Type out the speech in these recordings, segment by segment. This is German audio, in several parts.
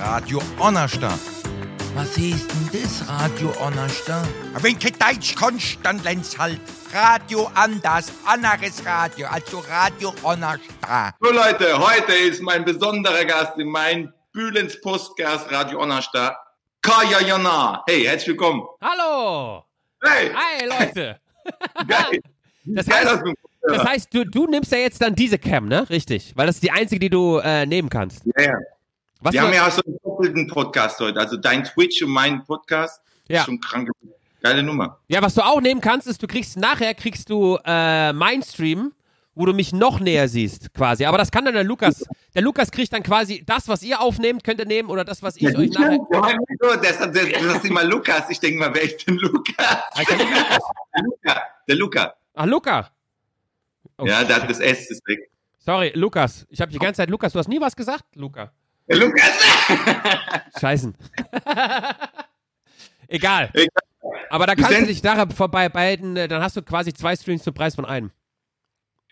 Radio Onnerstadt. Was hieß denn das, Radio Onnerstadt? Wenn kein Deutsch kannst, dann lernst halt Radio anders, anderes Radio, also Radio Onnerstadt. So Leute, heute ist mein besonderer Gast in mein Bülens Postgast Radio Onnerstadt, Kaya Jana. Hey, herzlich willkommen. Hallo! Hey, Hi, Leute! geil. Das Geil, heißt, dass du das heißt du, du nimmst ja jetzt dann diese Cam, ne? Richtig. Weil das ist die einzige, die du äh, nehmen kannst. ja, ja. Was Wir haben ja auch so einen doppelten Podcast heute. Also dein Twitch und mein Podcast. Ja. Schon krank. Geile Nummer. ja, was du auch nehmen kannst, ist, du kriegst nachher kriegst du äh, mein Stream, wo du mich noch näher siehst, quasi. Aber das kann dann der Lukas. Der Lukas kriegt dann quasi das, was ihr aufnehmt, könnt ihr nehmen oder das, was ich euch nachher. So, das, das, das ist immer Lukas. Ich denke mal, wer ist denn Lukas? Lukas. Der Luca. Der Luca. Ach, Luca. Oh, Ja, der hat das S ist weg. Sorry, Lukas. Ich habe die ganze Zeit Lukas. Du hast nie was gesagt, Luca. Lukas. Scheißen. Egal. Egal. Aber da kannst du send- dich da vorbei beiden, äh, dann hast du quasi zwei Streams zum Preis von einem.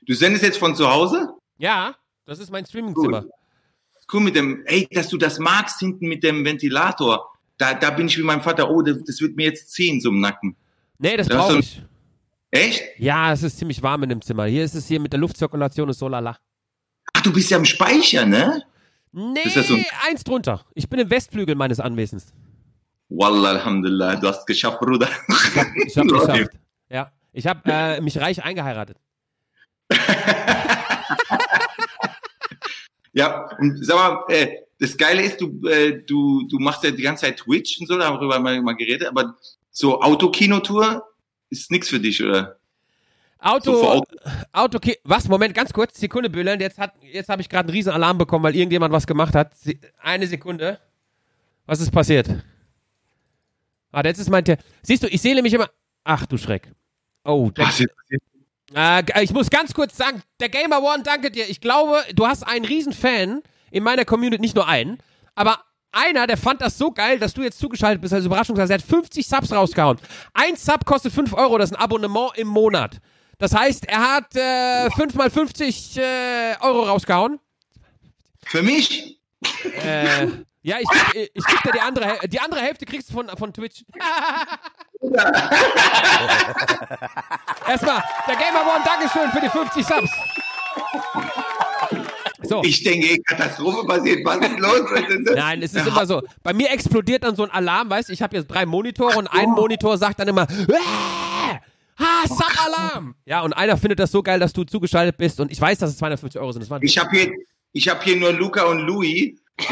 Du sendest jetzt von zu Hause? Ja, das ist mein Streamingzimmer. Cool mit dem, ey, dass du das magst hinten mit dem Ventilator. Da, da bin ich wie mein Vater, oh, das, das wird mir jetzt ziehen, so im Nacken. Nee, das ist brauche ich. Echt? Ja, es ist ziemlich warm in dem Zimmer. Hier ist es hier mit der Luftzirkulation und so lala. Ach, du bist ja im Speicher, ne? Nee, Ist das so- eins drunter. Ich bin im Westflügel meines Anwesens. Wallah, Alhamdulillah, du hast es geschafft, Bruder. Ich habe Läuft. geschafft. Ja, ich habe äh, mich reich eingeheiratet. Ja, und sag mal, äh, das Geile ist, du, äh, du, du machst ja die ganze Zeit Twitch und so, darüber haben wir mal geredet, aber so Autokinotour ist nix für dich, oder? Auto, So Auto. Okay. Was? Moment, ganz kurz. Sekunde, Bülent. Jetzt, hat, jetzt habe ich gerade einen riesen Alarm bekommen, weil irgendjemand was gemacht hat. Eine Sekunde. Was ist passiert? Ah, jetzt ist mein... Te Siehst du, ich sehe nämlich immer... Ach, du Schreck. Oh, Was ist Äh, g- ich muss ganz kurz sagen, der Gamer One, danke dir. Ich glaube, du hast einen riesen Fan in meiner Community, nicht nur einen, aber einer, der fand das so geil, dass du jetzt zugeschaltet bist als Überraschung. Er hat 50 Subs rausgehauen. Ein Sub kostet 5 Euro, das ist ein Abonnement im Monat. Das heißt, er hat äh, 5 mal 50 äh, Euro rausgehauen. Für mich? Äh, ja, ich, geb- ich geb dir die andere, Häl- die andere Hälfte kriegst du von, von Twitch. Erstmal, der Gamer One, Dankeschön für die 50 Subs. So. Ich denke, Katastrophe passiert, was ist los? Was ist das? Nein, es ist immer so. Bei mir explodiert dann so ein Alarm, weißt du, ich habe jetzt drei Monitore und ein Monitor sagt dann immer, "Äh, ha, Sub-Alarm. Ja, und einer findet das so geil, dass du zugeschaltet bist und ich weiß, dass es 250 Euro sind. Ich habe hier, ich hab hier nur Luca und Louis. Das,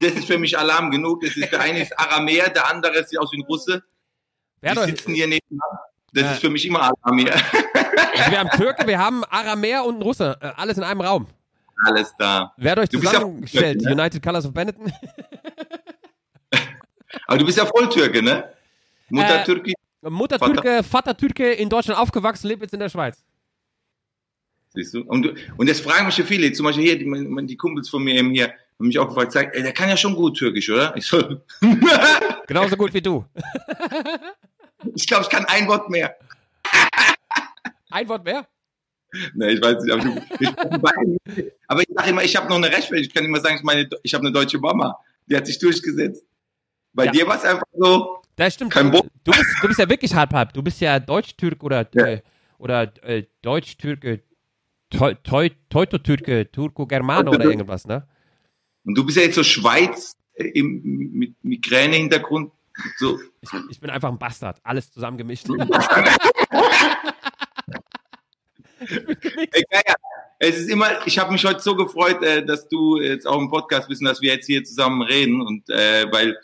das ist für mich Alarm genug. Das ist, der eine ist Aramäer, der andere sieht aus wie ein Russe. Wer Die sitzen hier nebenan. Das Ja. ist für mich immer Alarm hier. also wir haben Türke, wir haben Aramäer und einen Russe. Äh, alles in einem Raum. Alles da. Wer hat euch zusammengestellt? Türke, ne? United Colors of Benetton? Aber du bist ja voll Türke, ne? Mutter Äh, Türki. Mutter Vater- Türke, Vater Türke, in Deutschland aufgewachsen, lebt jetzt in der Schweiz. Siehst du? Und, und das fragen mich ja viele. Zum Beispiel hier, die, die Kumpels von mir eben hier, haben mich auch gefragt, sag, ey, der kann ja schon gut Türkisch, oder? Ich so, Genauso gut wie du. ich glaube, ich kann ein Wort mehr. Ein Wort mehr? Ne, ich weiß nicht, aber, du, aber ich sage immer, ich habe noch eine Rechtfertigung. Ich kann immer sagen, ich, meine, ich habe eine deutsche Mama. Die hat sich durchgesetzt. Bei Ja. dir war es einfach so, Das stimmt. Kein du, Bo- du, bist, du bist ja wirklich halb halb. Du bist ja Deutsch-Türk oder, Ja. äh, oder äh, Deutsch-Türke, Teu- Teuto-Türke, Turko-Germane oder irgendwas, ne? und du bist ja jetzt so Schweiz äh, im, mit Migräne-Hintergrund. So, Ich, ich bin einfach ein Bastard. Alles zusammengemischt. Ey, geil. Es ist immer, ich habe mich heute so gefreut, äh, dass du jetzt auch im Podcast bist und dass wir jetzt hier zusammen reden und äh, weil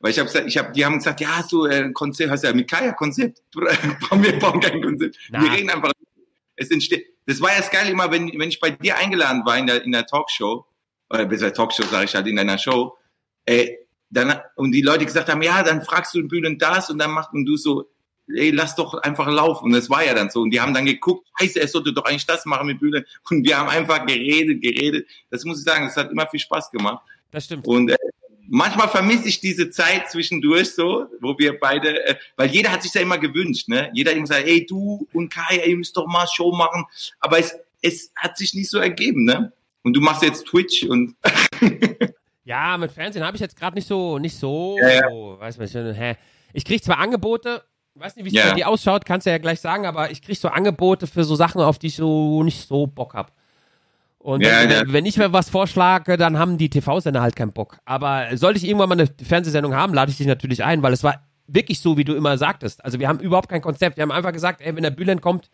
weil ich habe gesagt, ich habe die haben gesagt, ja, hast du äh, ein Konzept, hast du ja mit Kaya Konzept? wir brauchen kein Konzept. Na. Wir reden einfach. Es entsteht. Das war ja das geil immer, wenn wenn ich bei dir eingeladen war in der in der Talkshow oder besser Talkshow sage ich halt in deiner Show, äh, dann und die Leute gesagt haben, ja, dann fragst du Bühnen das und dann macht und du so ey, lass doch einfach laufen. Und das war ja dann so. Und die haben dann geguckt, scheiße, er sollte doch eigentlich das machen mit Bühne. Und wir haben einfach geredet, geredet. Das muss ich sagen, das hat immer viel Spaß gemacht. Das stimmt. Und äh, manchmal vermisse ich diese Zeit zwischendurch so, wo wir beide, äh, weil jeder hat sich ja immer gewünscht, ne? Jeder hat immer gesagt, ey, du und Kai, ihr müsst doch mal Show machen. Aber es, es hat sich nicht so ergeben, ne? Und du machst jetzt Twitch und Ja, mit Fernsehen habe ich jetzt gerade nicht so, nicht so, Ja, ja. weiß man nicht, hä. Ich krieg zwar Angebote, weiß nicht, wie es Ja. bei dir ausschaut, kannst du ja gleich sagen, aber ich krieg so Angebote für so Sachen, auf die ich so nicht so Bock hab. Und Ja, wenn, ja. wenn ich mir was vorschlage, dann haben die TV-Sender halt keinen Bock. Aber sollte ich irgendwann mal eine Fernsehsendung haben, lade ich dich natürlich ein, weil es war wirklich so, wie du immer sagtest. Also wir haben überhaupt kein Konzept. Wir haben einfach gesagt, ey, wenn der Bülent kommt,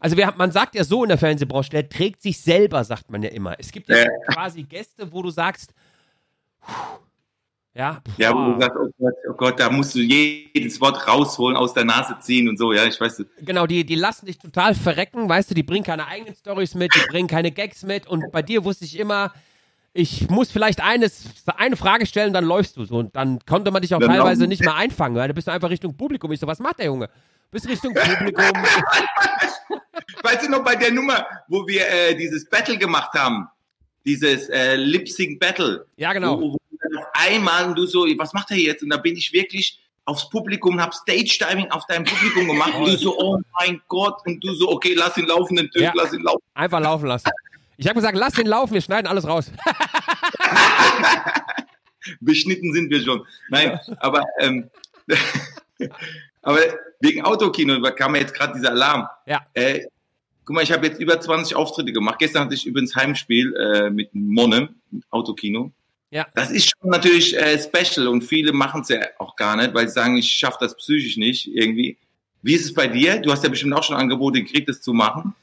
also haben- man sagt ja so in der Fernsehbranche, der trägt sich selber, sagt man ja immer. Es gibt ja Ja. quasi Gäste, wo du sagst, ja, Ja, wo du sagst, oh Gott, oh Gott, da musst du jedes Wort rausholen, aus der Nase ziehen und so, ja, ich weiß. Genau, die, die lassen dich total verrecken, weißt du, die bringen keine eigenen Stories mit, die bringen keine Gags mit und bei dir wusste ich immer, ich muss vielleicht eines, eine Frage stellen, dann läufst du so und dann konnte man dich auch Dann teilweise nicht mehr einfangen, weil du bist einfach Richtung Publikum. Ich so, was macht der Junge? Bist Richtung Publikum. Weißt du noch bei der Nummer, wo wir äh, dieses Battle gemacht haben? Dieses äh, Lip Sync Battle. Ja, genau. Wo, wo auf einmal du so, was macht er jetzt? Und da bin ich wirklich aufs Publikum und hab Stage Diving auf deinem Publikum gemacht und du so, oh mein Gott, und du so, okay, lass ihn laufen, den Typ, Ja. lass ihn laufen. Einfach laufen lassen. Ich habe gesagt, lass den laufen, wir schneiden alles raus. Beschnitten sind wir schon. Nein, aber, ähm, aber wegen Autokino kam mir jetzt gerade dieser Alarm. Ja. Äh, guck mal, ich habe jetzt über 20 Auftritte gemacht. Gestern hatte ich übrigens Heimspiel äh, mit Monne, mit Autokino. Ja. Das ist schon natürlich äh, special und viele machen es ja auch gar nicht, weil sie sagen, ich schaffe das psychisch nicht irgendwie. Wie ist es bei dir? Du hast ja bestimmt auch schon Angebote gekriegt, das zu machen.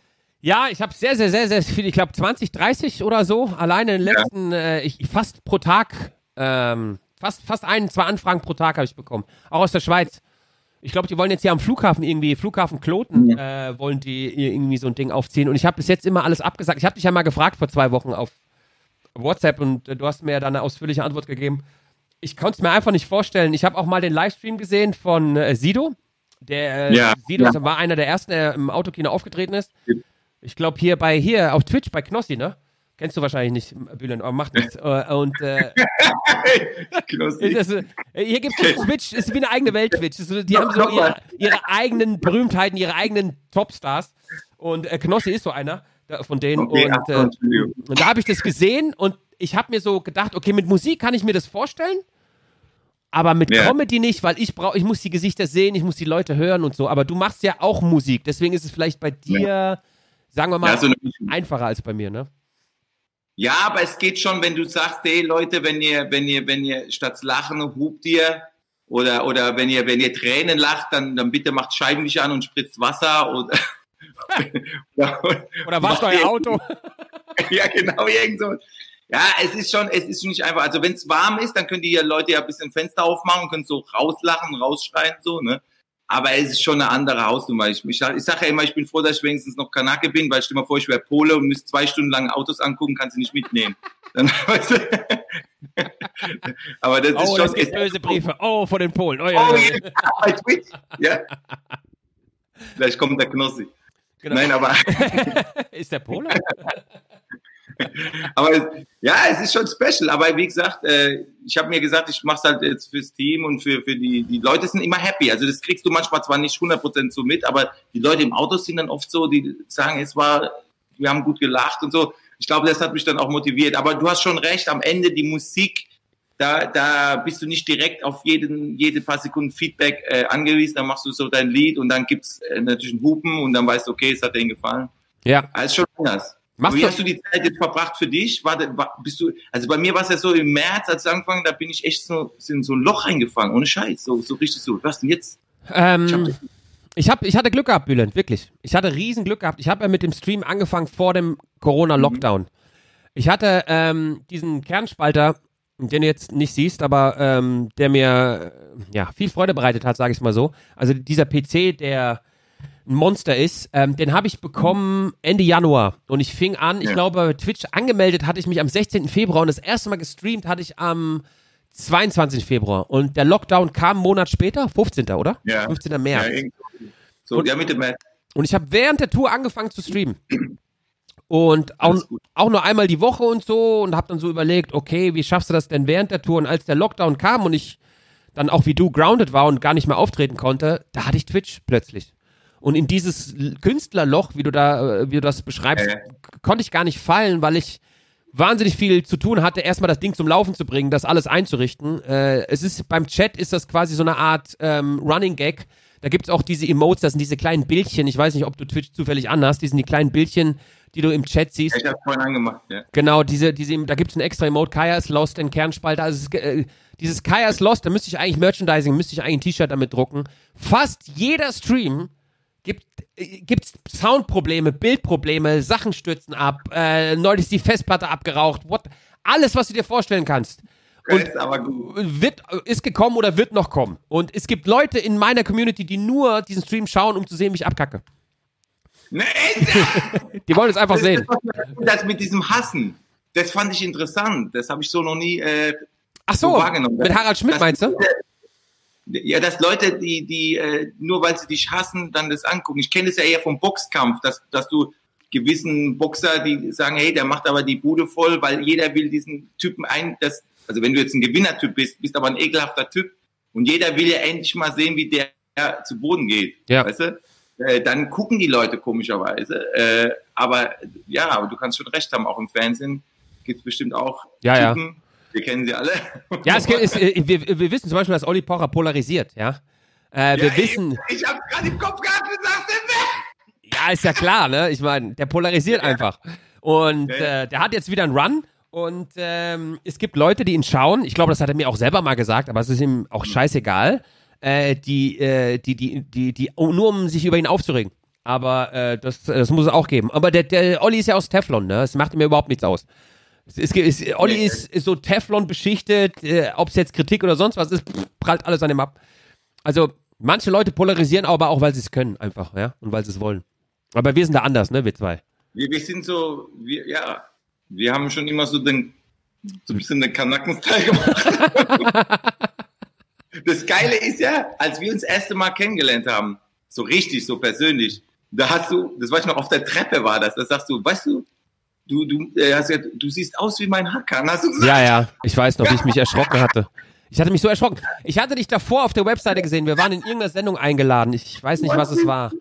Ja, ich habe sehr, sehr, sehr, sehr viel, ich glaube 20, 30 oder so, alleine in den Ja. letzten, äh, ich, fast pro Tag, ähm, fast, fast ein, zwei Anfragen pro Tag habe ich bekommen. Auch aus der Schweiz. Ich glaube, die wollen jetzt hier am Flughafen irgendwie, Flughafen Kloten, äh, wollen die irgendwie so ein Ding aufziehen. Und ich habe bis jetzt immer alles abgesagt. Ich habe dich ja mal gefragt vor zwei Wochen auf WhatsApp und äh, du hast mir ja dann eine ausführliche Antwort gegeben. Ich konnte es mir einfach nicht vorstellen. Ich habe auch mal den Livestream gesehen von äh, Sido. Der äh, Ja, Sido ja. war einer der ersten, der im Autokino aufgetreten ist. Ich glaube hier bei hier auf Twitch bei Knossi, ne? Kennst du wahrscheinlich nicht, Bülent, aber macht nichts. Äh, Und äh, ist das, äh, hier gibt es Twitch, ist wie eine eigene Welt Twitch. Ist die haben so ihre, ihre eigenen Berühmtheiten, ihre eigenen Topstars. Und äh, Knossi ist so einer von denen. Okay, und, äh, und da habe ich das gesehen und ich habe mir so gedacht, okay, mit Musik kann ich mir das vorstellen, aber mit Ja. Comedy nicht, weil ich brauche, ich muss die Gesichter sehen, ich muss die Leute hören und so. Aber du machst ja auch Musik, deswegen ist es vielleicht bei dir, sagen wir mal, Ja, so eine Mischung. einfacher als bei mir, ne? Ja, aber es geht schon, wenn du sagst, hey Leute, wenn ihr, wenn ihr, wenn ihr statt lachen hupt ihr oder oder wenn ihr, wenn ihr Tränen lacht, dann, dann bitte macht Scheibenwischer an und spritzt Wasser oder oder, Oder wascht macht euer Auto. ja, genau, irgend so. Ja, es ist schon, es ist schon nicht einfach. Also wenn es warm ist, dann können die ja Leute ja ein bisschen Fenster aufmachen und können so rauslachen, rausschreien, so, ne? Aber es ist schon eine andere Hausnummer. Ich, ich, ich sage ja immer, ich bin froh, dass ich wenigstens noch Kanake bin, weil stell mal vor, ich wäre Pole und müsste zwei Stunden lang Autos angucken, kannst du nicht mitnehmen. Dann, weißt du, aber das ist Oh, schon. das gibt böse Briefe. Oh, von den Polen. Oh, ja, Oh. Ja. Vielleicht kommt der Knossi. Genau. Nein, aber Ist der Pole? Aber ja, es ist schon special. Aber wie gesagt, äh, ich habe mir gesagt, ich mache es halt jetzt fürs Team und für, für die, die Leute sind immer happy. Also das kriegst du manchmal zwar nicht 100% so mit, aber die Leute im Auto sind dann oft so, die sagen, es war, wir haben gut gelacht und so. Ich glaube, das hat mich dann auch motiviert. Aber du hast schon recht, am Ende die Musik, da, da bist du nicht direkt auf jeden, jede paar Sekunden Feedback äh, angewiesen. Dann machst du so dein Lied und dann gibt's äh, natürlich einen Hupen und dann weißt du, okay, es hat denen gefallen. Ja. Aber es ist schon anders. Machst Wie hast du die Zeit jetzt verbracht für dich? War, bist du, also bei mir war es ja so im März, als ich angefangen, da bin ich echt so in so ein Loch reingefangen, ohne Scheiß, so, so richtig so. Was denn jetzt? Ähm, Ich hab- ich, hab, ich hatte Glück gehabt, Bülent, wirklich. Ich hatte riesen Glück gehabt. Ich habe ja mit dem Stream angefangen vor dem Corona-Lockdown. Ich hatte ähm, diesen Kernspalter, den du jetzt nicht siehst, aber ähm, der mir ja, viel Freude bereitet hat, sage ich mal so. Also dieser PC, der ein Monster ist, ähm, den habe ich bekommen Ende Januar. Und ich fing an, ich Ja. glaube, bei Twitch angemeldet hatte ich mich am 16. Februar und das erste Mal gestreamt hatte ich am 22. Februar. Und der Lockdown kam einen Monat später, 15. oder? Ja. 15. März. Ja, so, Und- ja, mit dem März. Und ich habe während der Tour angefangen zu streamen. Und auch, auch nur einmal die Woche und so und habe dann so überlegt, okay, wie schaffst du das denn während der Tour? Und als der Lockdown kam und ich dann auch wie du grounded war und gar nicht mehr auftreten konnte, da hatte ich Twitch plötzlich. Und in dieses Künstlerloch, wie du da, äh, wie du das beschreibst, k- konnte ich gar nicht fallen, weil ich wahnsinnig viel zu tun hatte, erstmal das Ding zum Laufen zu bringen, das alles einzurichten. Äh, es ist beim Chat ist das quasi so eine Art ähm, Running Gag. Da gibt es auch diese Emotes, das sind diese kleinen Bildchen. Ich weiß nicht, ob du Twitch zufällig anhast. Die sind die kleinen Bildchen, die du im Chat siehst. Ich habe vorhin angemacht, ja. Genau, diese, diese, da gibt es ein extra Emote, Kaya ist Lost, in Kernspalter. Also es äh, dieses Kaya ist Lost, da müsste ich eigentlich Merchandising, müsste ich eigentlich ein T-Shirt damit drucken. Fast jeder Stream gibt äh, gibt's Soundprobleme, Bildprobleme, Sachen stürzen ab, äh, neulich ist die Festplatte abgeraucht, what, alles, was du dir vorstellen kannst. Und ist aber gut. wird, ist gekommen oder wird noch kommen. Und es gibt Leute in meiner Community, die nur diesen Stream schauen, um zu sehen, wie ich abkacke. Ne, echt? Die wollen es einfach das, sehen. Das, mit diesem Hassen, das fand ich interessant. Das habe ich so noch nie äh, Ach so, wahrgenommen. mit Harald Schmidt Das- meinst du? Ja, dass Leute, die, die äh, nur weil sie dich hassen, dann das angucken. Ich kenne das ja eher vom Boxkampf, dass, dass du gewissen Boxer, die sagen, hey, der macht aber die Bude voll, weil jeder will diesen Typen ein, das, also wenn du jetzt ein Gewinnertyp bist, bist aber ein ekelhafter Typ und jeder will ja endlich mal sehen, wie der zu Boden geht, Ja. weißt du? Äh, dann gucken die Leute komischerweise. Äh, aber ja, aber du kannst schon recht haben, auch im Fernsehen gibt's bestimmt auch Ja, ja. Wir kennen sie alle. Ja, es gibt, es, äh, wir, wir wissen zum Beispiel, dass Olli Pocher polarisiert, ja. Äh, wir Ja, wissen, Ich, ich habe gerade im Kopf gehabt, du sagst es ja, ist ja klar, ne? Ich meine, der polarisiert einfach. Und Ja, ja. äh, der hat jetzt wieder einen Run. Und ähm, es gibt Leute, die ihn schauen. Ich glaube, das hat er mir auch selber mal gesagt, aber es ist ihm auch scheißegal. Äh, die, äh, die, die, die, die, oh, nur um sich über ihn aufzuregen. Aber äh, das, das muss es auch geben. Aber der, der Olli ist ja aus Teflon, ne? Es macht mir überhaupt nichts aus. Es ist, ist, Olli ist, ist so Teflon beschichtet, äh, ob es jetzt Kritik oder sonst was ist, prallt alles an ihm ab. Also, manche Leute polarisieren aber auch, weil sie es können, einfach, ja, und weil sie es wollen. Aber wir sind da anders, ne, wir zwei. Wir, wir sind so, wir, ja, wir haben schon immer so den, so ein bisschen den Kanaken-Style gemacht. das Geile ist ja, als wir uns das erste Mal kennengelernt haben, so richtig, so persönlich, da hast du, das weiß ich noch, auf der Treppe war das, da sagst du, weißt du, du, du, äh, hast gesagt, du siehst aus wie mein Hacker, hast du gesagt. Ja, ja, ich weiß noch, wie ich mich erschrocken hatte. Ich hatte mich so erschrocken. Ich hatte dich davor auf der Webseite gesehen. Wir waren in irgendeiner Sendung eingeladen. Ich weiß nicht, was es war.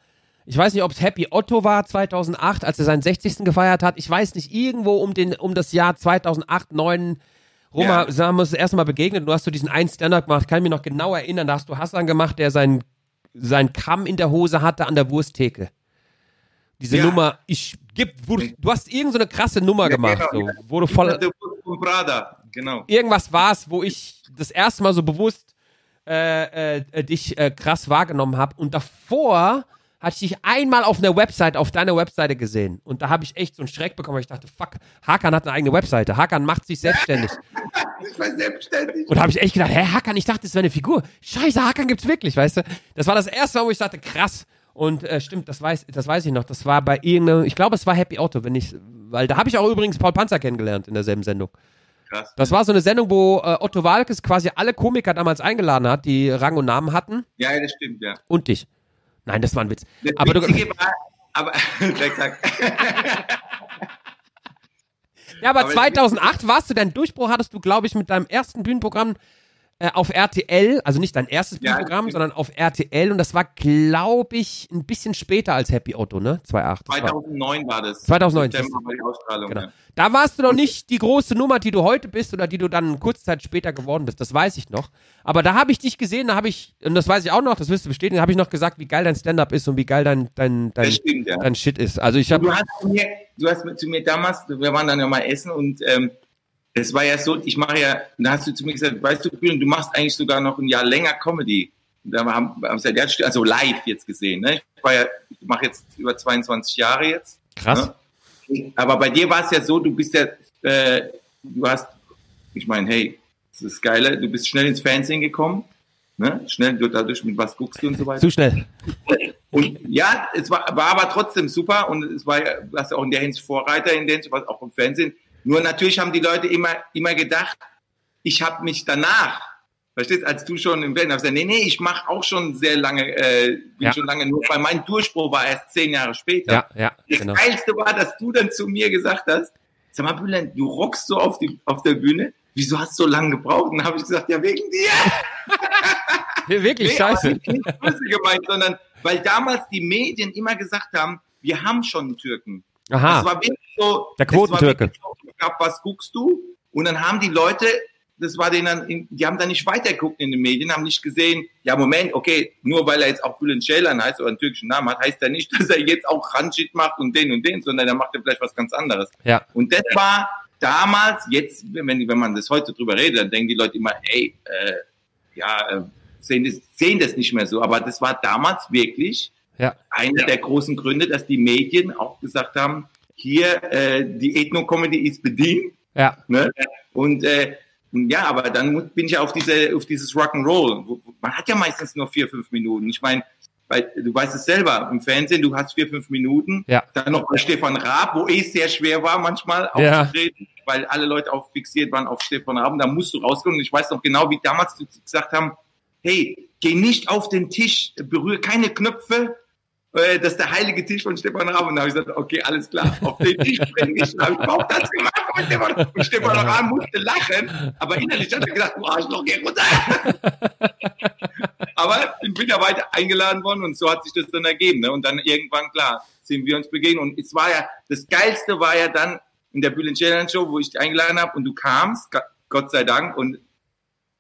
Ich weiß nicht, ob es Happy Otto war 2008, als er seinen 60. gefeiert hat. Ich weiß nicht, irgendwo um, den, um das Jahr 2008, 2009 rum Ja. ja. haben wir uns das erste Mal begegnet. Du hast so diesen einen Stand-Up gemacht. Kann ich mich noch genau erinnern. Da hast du Hassan gemacht, der seinen, seinen Kamm in der Hose hatte an der Wursttheke. Diese Ja. Nummer, ich gib, wo du, hast irgend so eine krasse Nummer Ja, gemacht, genau, so, ja. wo du voll, genau. irgendwas war es, wo ich das erste Mal so bewusst äh, äh, dich äh, krass wahrgenommen habe. Und davor hatte ich dich einmal auf einer Website, auf deiner Webseite gesehen. Und da habe ich echt so einen Schreck bekommen, weil ich dachte, fuck, Hakan hat eine eigene Webseite. Hakan macht sich selbstständig. Ich war selbstständig. Und da habe ich echt gedacht, hä, Hakan, ich dachte, das wäre eine Figur. Scheiße, Hakan gibt's wirklich, weißt du? Das war das erste Mal, wo ich dachte, krass. Und äh, stimmt, das weiß, das weiß ich noch. Das war bei irgendeinem, ich glaube, es war Happy Auto, wenn ich, weil da habe ich auch übrigens Paul Panzer kennengelernt in derselben Sendung. Krass. Das war so eine Sendung, wo äh, Otto Walkes quasi alle Komiker damals eingeladen hat, die Rang und Namen hatten Ja, das stimmt, ja. und dich. Nein, das war ein Witz. Das Aber du, Witzige war, aber, ja, aber aber 2008 warst du, dein Durchbruch hattest du, glaube ich, mit deinem ersten Bühnenprogramm äh, auf RTL, also nicht dein erstes Ja, das sondern auf RTL und das war, glaube ich, ein bisschen später als Happy Otto, ne? 2008. Das war- 2009 war das. 2009, September war die Ausstrahlung. Genau. Ja. Da warst du noch nicht die große Nummer, die du heute bist oder die du dann kurze Zeit später geworden bist. Das weiß ich noch. Aber da habe ich dich gesehen, da habe ich, und das weiß ich auch noch, das wirst du bestätigen, da habe ich noch gesagt, wie geil dein Stand-up ist und wie geil dein, dein, dein, stimmt, ja. dein Shit ist. Also ich habe, Du hast, zu mir, du hast zu mir damals, wir waren dann ja mal essen und ähm, es war ja so, ich mache ja, da hast du zu mir gesagt, weißt du, du machst eigentlich sogar noch ein Jahr länger Comedy. Da haben wir haben wir ja, also live jetzt gesehen. Ne? Ich ja, ich mache jetzt über 22 Jahre jetzt. krass. Ne? Aber bei dir war es ja so, du bist ja, äh, du hast, ich meine, hey, das ist geile, du bist schnell ins Fernsehen gekommen. Ne? Schnell du dadurch, mit was guckst du und so weiter. Zu schnell. Und ja, es war, war aber trotzdem super und es war, warst ja auch in der Hinsicht Vorreiter in der Hinsicht, was auch im Fernsehen. Nur natürlich haben die Leute immer, immer gedacht, ich habe mich danach, verstehst, als du schon im Fernsehen hast, gesagt, nee, nee, ich mache auch schon sehr lange, äh, bin Ja. schon lange nur, weil mein Durchbruch war erst zehn Jahre später. Ja, ja, Das genau. Geilste war, dass du dann zu mir gesagt hast, sag mal, Bülent, du rockst so auf, die, auf der Bühne, wieso hast du so lange gebraucht? Und dann habe ich gesagt, ja, wegen dir. Wirklich Nee, scheiße. Nicht böse gemeint, sondern weil damals die Medien immer gesagt haben, wir haben schon einen Türken. Das Aha. war wirklich so. Der das Quotentürke. so, gab, was guckst du? Und dann haben die Leute, das war denen die haben dann nicht weitergeguckt in den Medien, haben nicht gesehen, ja Moment, okay, nur weil er jetzt auch Bülent Ceylan heißt oder einen türkischen Namen hat, heißt ja nicht, dass er jetzt auch Ranjit macht und den und den, sondern er macht ja vielleicht was ganz anderes. Ja. Und das war damals, jetzt, wenn, wenn man das heute drüber redet, dann denken die Leute immer, ey, äh, ja, äh, sehen das, sehen das nicht mehr so. Aber das war damals wirklich Ja. einer der großen Gründe, dass die Medien auch gesagt haben, hier, äh, die Ethno-Comedy ist bedient. Ja. Ne? Und äh, ja, aber dann bin ich auf diese, auf dieses Rock'n'Roll. Man hat ja meistens nur vier, fünf Minuten. Ich meine, weil du weißt es selber, im Fernsehen, du hast vier, fünf Minuten. Ja. Dann noch bei Stefan Raab, wo eh sehr schwer war manchmal Ja. aufzutreten, weil alle Leute auch fixiert waren auf Stefan Raab. Und da musst du rauskommen. Und ich weiß noch genau, wie damals gesagt haben, hey, geh nicht auf den Tisch, berühre keine Knöpfe, äh, das ist der heilige Tisch von Stefan Raab. Und da habe ich gesagt, okay, alles klar, auf den Tisch bringe ich. Habe ich überhaupt das gemacht. Und Stefan, und Stefan Raab musste lachen, aber innerlich hat er gedacht, du Arschloch, geh runter. aber ich bin ja weiter eingeladen worden und so hat sich das dann ergeben. Ne? Und dann irgendwann, klar, sind wir uns begegnet. Und es war ja, das Geilste war ja dann in der Bülent Ceylan Show, wo ich dich eingeladen habe und du kamst, Gott sei Dank, und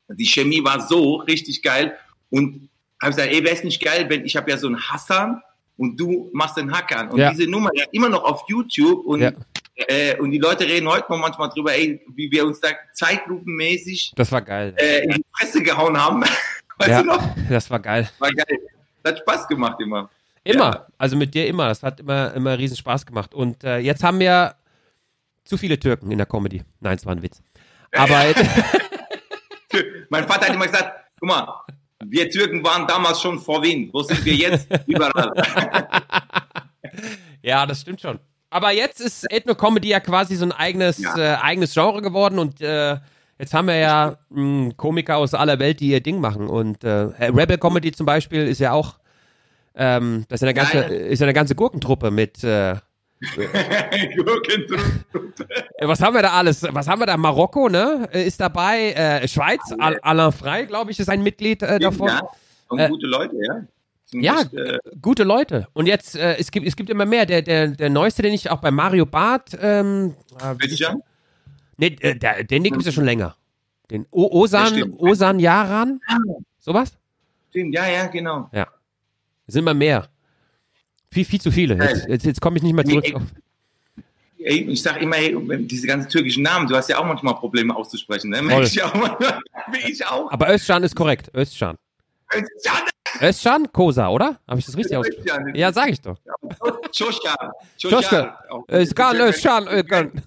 die Chemie war so richtig geil. Und habe gesagt, ey, wäre es nicht geil, wenn ich habe ja so einen Hassan und du machst den Hackern. Und Ja. diese Nummer ja immer noch auf YouTube und, Ja. äh, und die Leute reden heute noch manchmal drüber, ey, wie wir uns da zeitlupenmäßig Das war geil. äh, in die Fresse gehauen haben. weißt ja, du noch? das war geil. War geil. Das hat Spaß gemacht immer. Immer. Ja. Also mit dir immer. Das hat immer, immer riesen Spaß gemacht. Und äh, jetzt haben wir zu viele Türken in der Comedy. Nein, es war ein Witz. Aber Mein Vater hat immer gesagt, guck mal, wir Türken waren damals schon vor Wien. Wo sind wir jetzt? Überall. ja, das stimmt schon. Aber jetzt ist Ethno-Comedy ja quasi so ein eigenes, Ja. äh, eigenes Genre geworden und äh, jetzt haben wir ja mh, Komiker aus aller Welt, die ihr Ding machen. Und äh, Rebel Comedy zum Beispiel ist ja auch, ähm, das ist ja eine ganze, ist ja eine ganze Gurkentruppe mit, äh, was haben wir da alles? Was haben wir da? Marokko, ne? Äh, Ist dabei, äh, Schweiz, Al Alain Frey, glaube ich, ist ein Mitglied äh, davon. Ja, und Äh, gute Leute, ja. Sind Ja, echt, äh, gute Leute. Und jetzt, äh, es, gibt, es gibt immer mehr. Der, der, der neueste, den ich auch bei Mario Barth, ähm, äh, ist Christian? Nee, äh, der, den gibt es ja schon länger. Den o Osan. Osan Yaran, sowas? Stimmt, ja, ja, genau. Ja. Es sind immer mehr. Viel, viel zu viele. Jetzt, jetzt, jetzt komme ich nicht mehr zurück. Ey, ich sag immer, ey, diese ganzen türkischen Namen, du hast ja auch manchmal Probleme auszusprechen, ne? Merk ich auch manchmal. Ich auch. Aber Özcan ist korrekt. Özcan. Özcan, Özcan Kosa, oder? Habe ich das richtig ausgesprochen? Ja, sag ich doch. Çoşkan. Çoşkan. Özcan, Özcan, Özcan.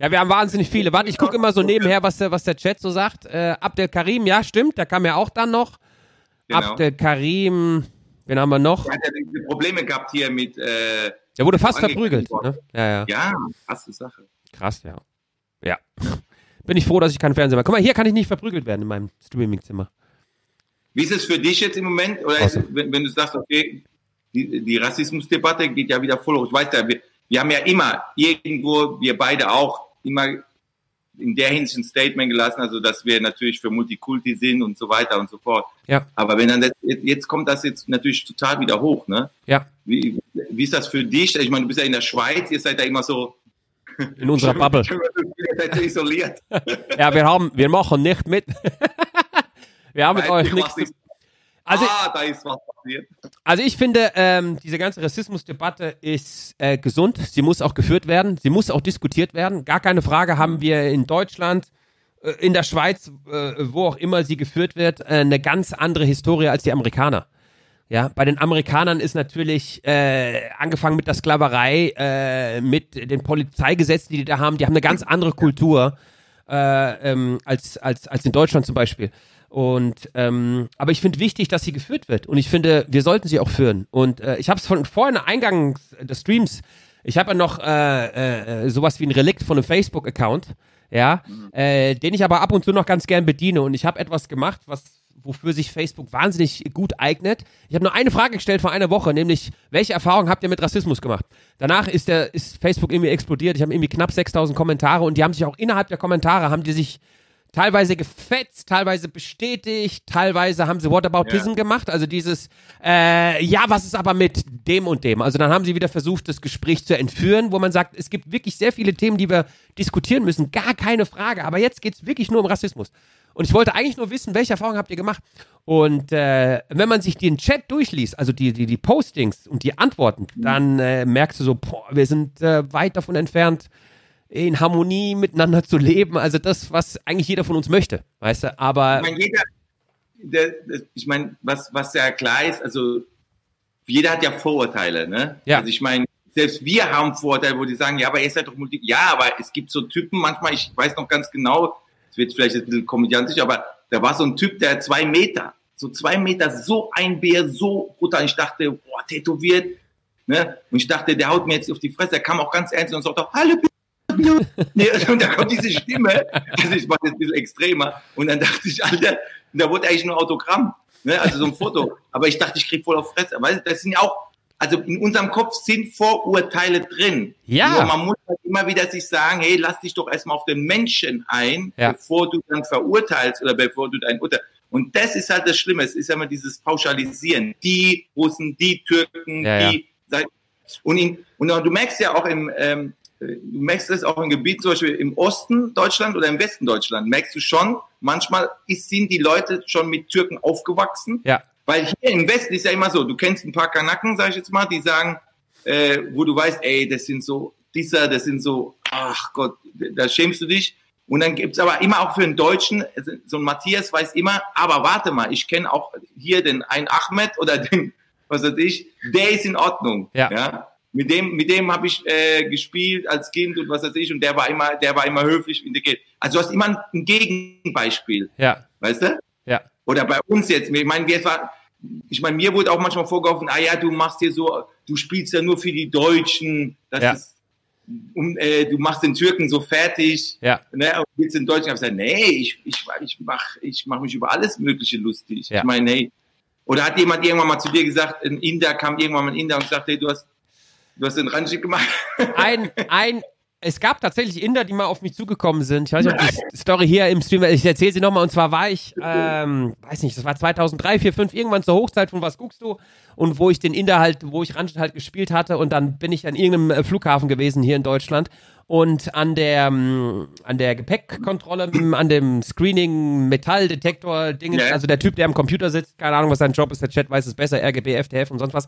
Ja, wir haben wahnsinnig viele. Warte, ich gucke immer so nebenher, was der, was der Chat so sagt. Äh, Abdel Karim, ja, stimmt, der kam ja auch dann noch. Genau. Abdel Karim, wen haben wir noch? Er hat ja Probleme gehabt hier mit, äh, Der wurde fast verprügelt. Ne? Ja, ja. ja, krasse Sache. Krass, ja. Ja. Bin ich froh, dass ich keinen Fernseher mehr. Guck mal, hier kann ich nicht verprügelt werden in meinem Streamingzimmer. Wie ist es für dich jetzt im Moment? Oder ist, wenn, wenn du sagst, okay, die, die Rassismusdebatte geht ja wieder voll hoch. Ich weiß ja, wir, wir haben ja immer irgendwo, wir beide auch, immer in der Hinsicht ein Statement gelassen, also dass wir natürlich für Multikulti sind und so weiter und so fort. Ja. Aber wenn dann das, jetzt, kommt das jetzt natürlich total wieder hoch, ne? Ja, Wie, wie ist das für dich? Ich meine, du bist ja in der Schweiz, ihr seid ja immer so. in unserer Bubble. ihr seid so isoliert. Ja, wir haben, wir machen nicht mit. wir haben mit euch Ich nichts nicht. Also- ah, da ist was passiert. Also ich finde, ähm, diese ganze Rassismusdebatte ist äh, gesund. Sie muss auch geführt werden. Sie muss auch diskutiert werden. Gar keine Frage haben wir in Deutschland, äh, in der Schweiz, äh, wo auch immer sie geführt wird, äh, eine ganz andere Historie als die Amerikaner. Ja, bei den Amerikanern ist natürlich äh, angefangen mit der Sklaverei, äh, mit den Polizeigesetzen, die die da haben. Die haben eine ganz andere Kultur äh, ähm, als, als, als in Deutschland zum Beispiel. Und ähm, aber ich finde wichtig, dass sie geführt wird. Und ich finde, wir sollten sie auch führen. Und äh, ich habe es von vorhin Eingang des Streams, ich habe ja noch äh, äh, sowas wie ein Relikt von einem Facebook-Account, ja, äh, den ich aber ab und zu noch ganz gern bediene. Und ich habe etwas gemacht, was wofür sich Facebook wahnsinnig gut eignet. Ich habe nur eine Frage gestellt vor einer Woche, nämlich, welche Erfahrungen habt ihr mit Rassismus gemacht? Danach ist, der, ist Facebook irgendwie explodiert. Ich habe irgendwie knapp 6000 Kommentare und die haben sich auch innerhalb der Kommentare, haben die sich teilweise gefetzt, teilweise bestätigt, teilweise haben sie Whataboutism Ja. gemacht, also dieses, äh, ja, was ist aber mit dem und dem? Also dann haben sie wieder versucht, das Gespräch zu entführen, wo man sagt, es gibt wirklich sehr viele Themen, die wir diskutieren müssen, gar keine Frage, aber jetzt geht's wirklich nur um Rassismus. Und ich wollte eigentlich nur wissen, welche Erfahrungen habt ihr gemacht? Und äh, wenn man sich den Chat durchliest, also die, die, die Postings und die Antworten, dann äh, merkst du so, boah, wir sind äh, weit davon entfernt, in Harmonie miteinander zu leben. Also das, was eigentlich jeder von uns möchte, weißt du? Aber Ich meine, jeder, der, der, ich meine, was, was ja klar ist, also jeder hat ja Vorurteile, ne? Ja. Also ich meine, selbst wir haben Vorurteile, wo die sagen, ja, aber ihr seid doch Multi. Ja, aber es gibt so Typen, manchmal, ich weiß noch ganz genau, es wird vielleicht ein bisschen komödiantisch, aber da war so ein Typ, der zwei Meter, so zwei Meter, so ein Bär, so brutal. Ich dachte, boah, tätowiert, ne? Und ich dachte, der haut mir jetzt auf die Fresse. Der kam auch ganz ernst und sagt, hallo, Nee, und da kommt diese Stimme, also ich mache das ein bisschen extremer, und dann dachte ich, Alter, da wurde eigentlich nur Autogramm, ne? also so ein Foto, aber ich dachte, ich krieg voll auf Fresse, weil das sind ja auch, also in unserem Kopf sind Vorurteile drin. Ja. Nur man muss halt immer wieder sich sagen, hey, lass dich doch erstmal auf den Menschen ein, Ja. bevor du dann verurteilst oder bevor du dein Urteil. Und das ist halt das Schlimme, es ist ja immer dieses Pauschalisieren. Die Russen, die Türken, Ja, die, und, in, und du merkst ja auch im, ähm, du merkst das auch im Gebiet, zum Beispiel im Osten Deutschland oder im Westen Deutschland, merkst du schon, manchmal ist, sind die Leute schon mit Türken aufgewachsen. ja, Weil hier im Westen ist ja immer so, du kennst ein paar Kanaken, sag ich jetzt mal, die sagen, äh, wo du weißt, ey, das sind so, dieser, das sind so, ach Gott, da schämst du dich. Und dann gibt's aber immer auch für einen Deutschen, also so ein Matthias weiß immer, aber warte mal, ich kenne auch hier den einen Ahmed oder den, was weiß ich, der ist in Ordnung. Ja. Mit dem, mit dem habe ich äh, gespielt als Kind und was weiß ich, und der war immer, der war immer höflich integriert. Also du hast immer ein Gegenbeispiel, ja, weißt du? ja, Oder bei uns jetzt, ich meine, wir war, ich meine, mir wurde auch manchmal vorgeworfen, ah ja, du machst hier so, du spielst ja nur für die Deutschen, das Ja. ist, um, äh, du machst den Türken so fertig, ja, ne, und jetzt den Deutschen, ich habe gesagt, nee, ich, ich, ich mach, ich mach mich über alles Mögliche lustig. Ja. Ich meine, hey, oder hat jemand irgendwann mal zu dir gesagt, ein Inder kam irgendwann mal ein Inder und sagte, hey, du hast, du hast den Ranjik gemacht. ein, ein, es gab tatsächlich Inder, die mal auf mich zugekommen sind. Ich weiß nicht, ob die Story hier im Stream, ich erzähle sie nochmal. Und zwar war ich, ähm, weiß nicht, das war 2003, 4, 5, irgendwann zur Hochzeit von Was guckst du? Und wo ich den Inder halt, wo ich Ranjit halt gespielt hatte. Und dann bin ich an irgendeinem äh, Flughafen gewesen hier in Deutschland. Und an der, ähm, an der Gepäckkontrolle, an dem Screening, Metalldetektor, Dinge, Ja. also der Typ, der am Computer sitzt, keine Ahnung, was sein Job ist, der Chat weiß es besser, RGB, FTF und sonst was.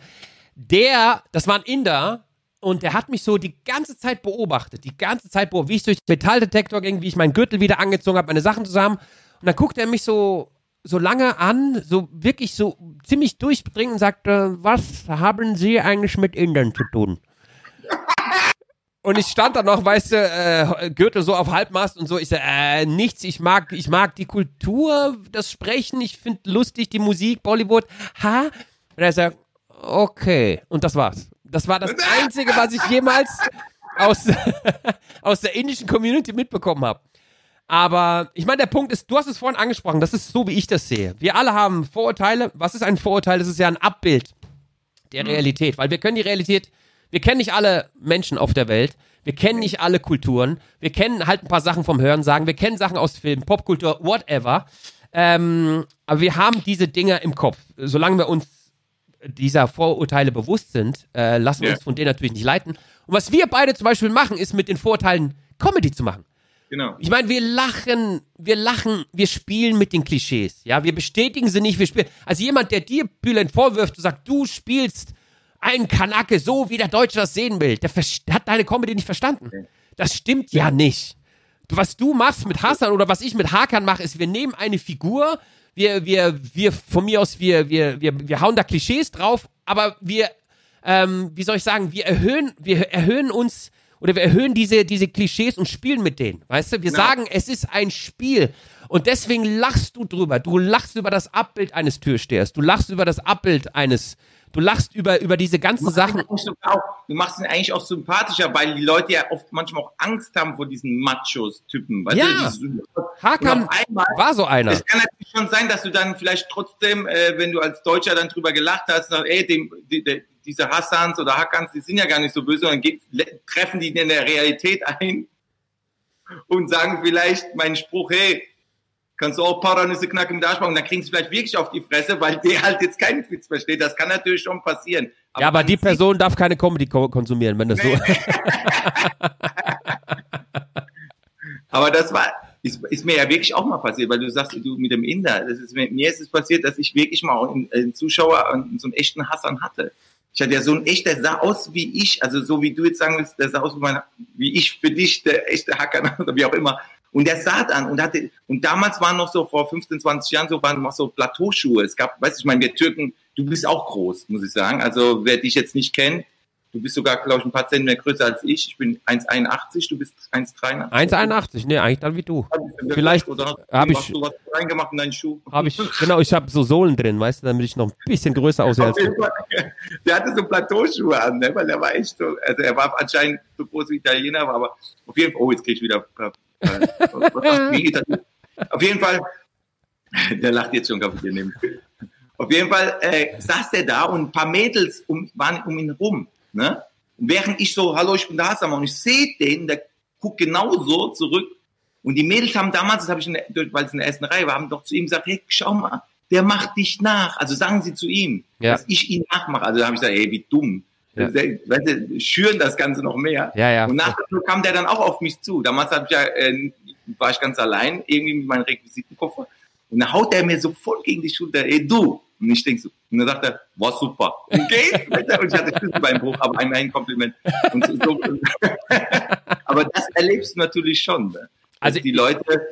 Der, das war ein Inder, und der hat mich so die ganze Zeit beobachtet, die ganze Zeit beobachtet, wie ich durch den Metalldetektor ging, wie ich meinen Gürtel wieder angezogen habe, meine Sachen zusammen. Und dann guckt er mich so, so lange an, so wirklich so ziemlich durchdringend und sagt, äh, was haben Sie eigentlich mit Indern zu tun? Und ich stand da noch, weißt du, äh, Gürtel so auf Halbmast und so. Ich sag, äh, nichts. Ich mag, ich mag die Kultur, das Sprechen. Ich finde lustig die Musik, Bollywood. Ha? Und er sagt, okay. Und das war's. Das war das Einzige, was ich jemals aus, aus der indischen Community mitbekommen habe. Aber ich meine, der Punkt ist, du hast es vorhin angesprochen, das ist so, wie ich das sehe. Wir alle haben Vorurteile. Was ist ein Vorurteil? Das ist ja ein Abbild der Realität, weil wir können die Realität, wir kennen nicht alle Menschen auf der Welt, wir kennen nicht alle Kulturen, wir kennen halt ein paar Sachen vom Hören sagen, wir kennen Sachen aus Filmen, Popkultur, whatever. Ähm, aber wir haben diese Dinger im Kopf. Solange wir uns dieser Vorurteile bewusst sind, äh, lassen wir Ja. uns von denen natürlich nicht leiten. Und was wir beide zum Beispiel machen, ist mit den Vorurteilen Comedy zu machen. Genau. Ich meine, wir lachen, wir lachen, wir spielen mit den Klischees. Ja, wir bestätigen sie nicht, wir spielen. Also jemand, der dir Bülent vorwirft und sagt, du spielst einen Kanake so, wie der Deutsche das sehen will, der hat deine Comedy nicht verstanden. Das stimmt ja nicht. Du, was du machst mit Hassan oder was ich mit Hakan mache, ist, wir nehmen eine Figur, wir, wir, wir, von mir aus, wir, wir, wir, wir hauen da Klischees drauf, aber wir, ähm, wie soll ich sagen, wir erhöhen, wir erhöhen uns oder wir erhöhen diese, diese Klischees und spielen mit denen. Weißt du, wir Genau. sagen, es ist ein Spiel. Und deswegen lachst du drüber. Du lachst über das Abbild eines Türstehers. Du lachst über das Abbild eines, du lachst über, über diese ganzen Sachen. Auch, du machst ihn eigentlich auch sympathischer, weil die Leute ja oft manchmal auch Angst haben vor diesen Machos-Typen. Ja. du, Hakan einmal, war so einer. es kann natürlich schon sein, dass du dann vielleicht trotzdem, äh, wenn du als Deutscher dann drüber gelacht hast, sagst, ey, dem, die, die, diese Hassans oder Hakans, die sind ja gar nicht so böse, und dann treffen die in der Realität ein und sagen vielleicht meinen Spruch, hey, kannst du auch ein paar Nüsse knacken mit Arschbaum und dann kriegen sie vielleicht wirklich auf die Fresse, weil der halt jetzt keinen Witz versteht. Das kann natürlich schon passieren. ja, aber die Person darf keine Comedy ko konsumieren, wenn das so. Aber das war, ist, ist mir ja wirklich auch mal passiert, weil du sagst, du mit dem Inder, das ist, mir, ist es passiert, dass ich wirklich mal einen, einen Zuschauer, einen, so einen echten Hassan hatte. Ich hatte ja so einen echt, der sah aus wie ich, also so wie du jetzt sagen willst, der sah aus wie, mein, wie ich für dich, der echte Hacker oder wie auch immer. Und der sah dann und hatte, und damals waren noch so vor 15, 20 Jahren so, waren noch so Plateauschuhe. Es gab, weißt du, ich meine, wir Türken, du bist auch groß, muss ich sagen. Also wer dich jetzt nicht kennt, du bist sogar, glaube ich, ein paar Zentimeter größer als ich. Ich bin 1,81, du bist 1,83. 1,81, nee, eigentlich dann wie du. Vielleicht Oder hab ich- du was reingemacht in deinen Schuh? Habe ich, genau, ich habe so Sohlen drin, weißt du, damit ich noch ein bisschen größer aussehe als du. Der hatte so Plateauschuhe an, ne? weil er war echt so, also er war anscheinend so groß wie Italiener, aber auf jeden Fall, oh, jetzt krieg ich wieder, äh, auf jeden Fall, der lacht jetzt schon kaputt neben. Auf jeden Fall äh, saß der da und ein paar Mädels um, waren um ihn rum, ne? Und während ich so, hallo, ich bin der Hassan und ich sehe den, der guckt genauso zurück und die Mädels haben damals, das habe ich, in der, weil es in der ersten Reihe war, haben doch zu ihm gesagt, hey, schau mal, der macht dich nach. Also sagen sie zu ihm, Ja. dass ich ihn nachmache. Also da habe ich gesagt, ey, wie dumm. Ja. Weißt du, schüren das Ganze noch mehr. Ja, ja. Und nachher kam der dann auch auf mich zu. Damals ich ja, äh, war ich ganz allein, irgendwie mit meinem Requisitenkoffer. Und dann haut er mir so voll gegen die Schulter, ey, du. Und ich denk so, und dann sagt er, war super. Und geht. und ich hatte Schlüsselbeinbruch, aber immerhin ein Kompliment. So, so. aber das erlebst du natürlich schon. Ne? Also die Leute,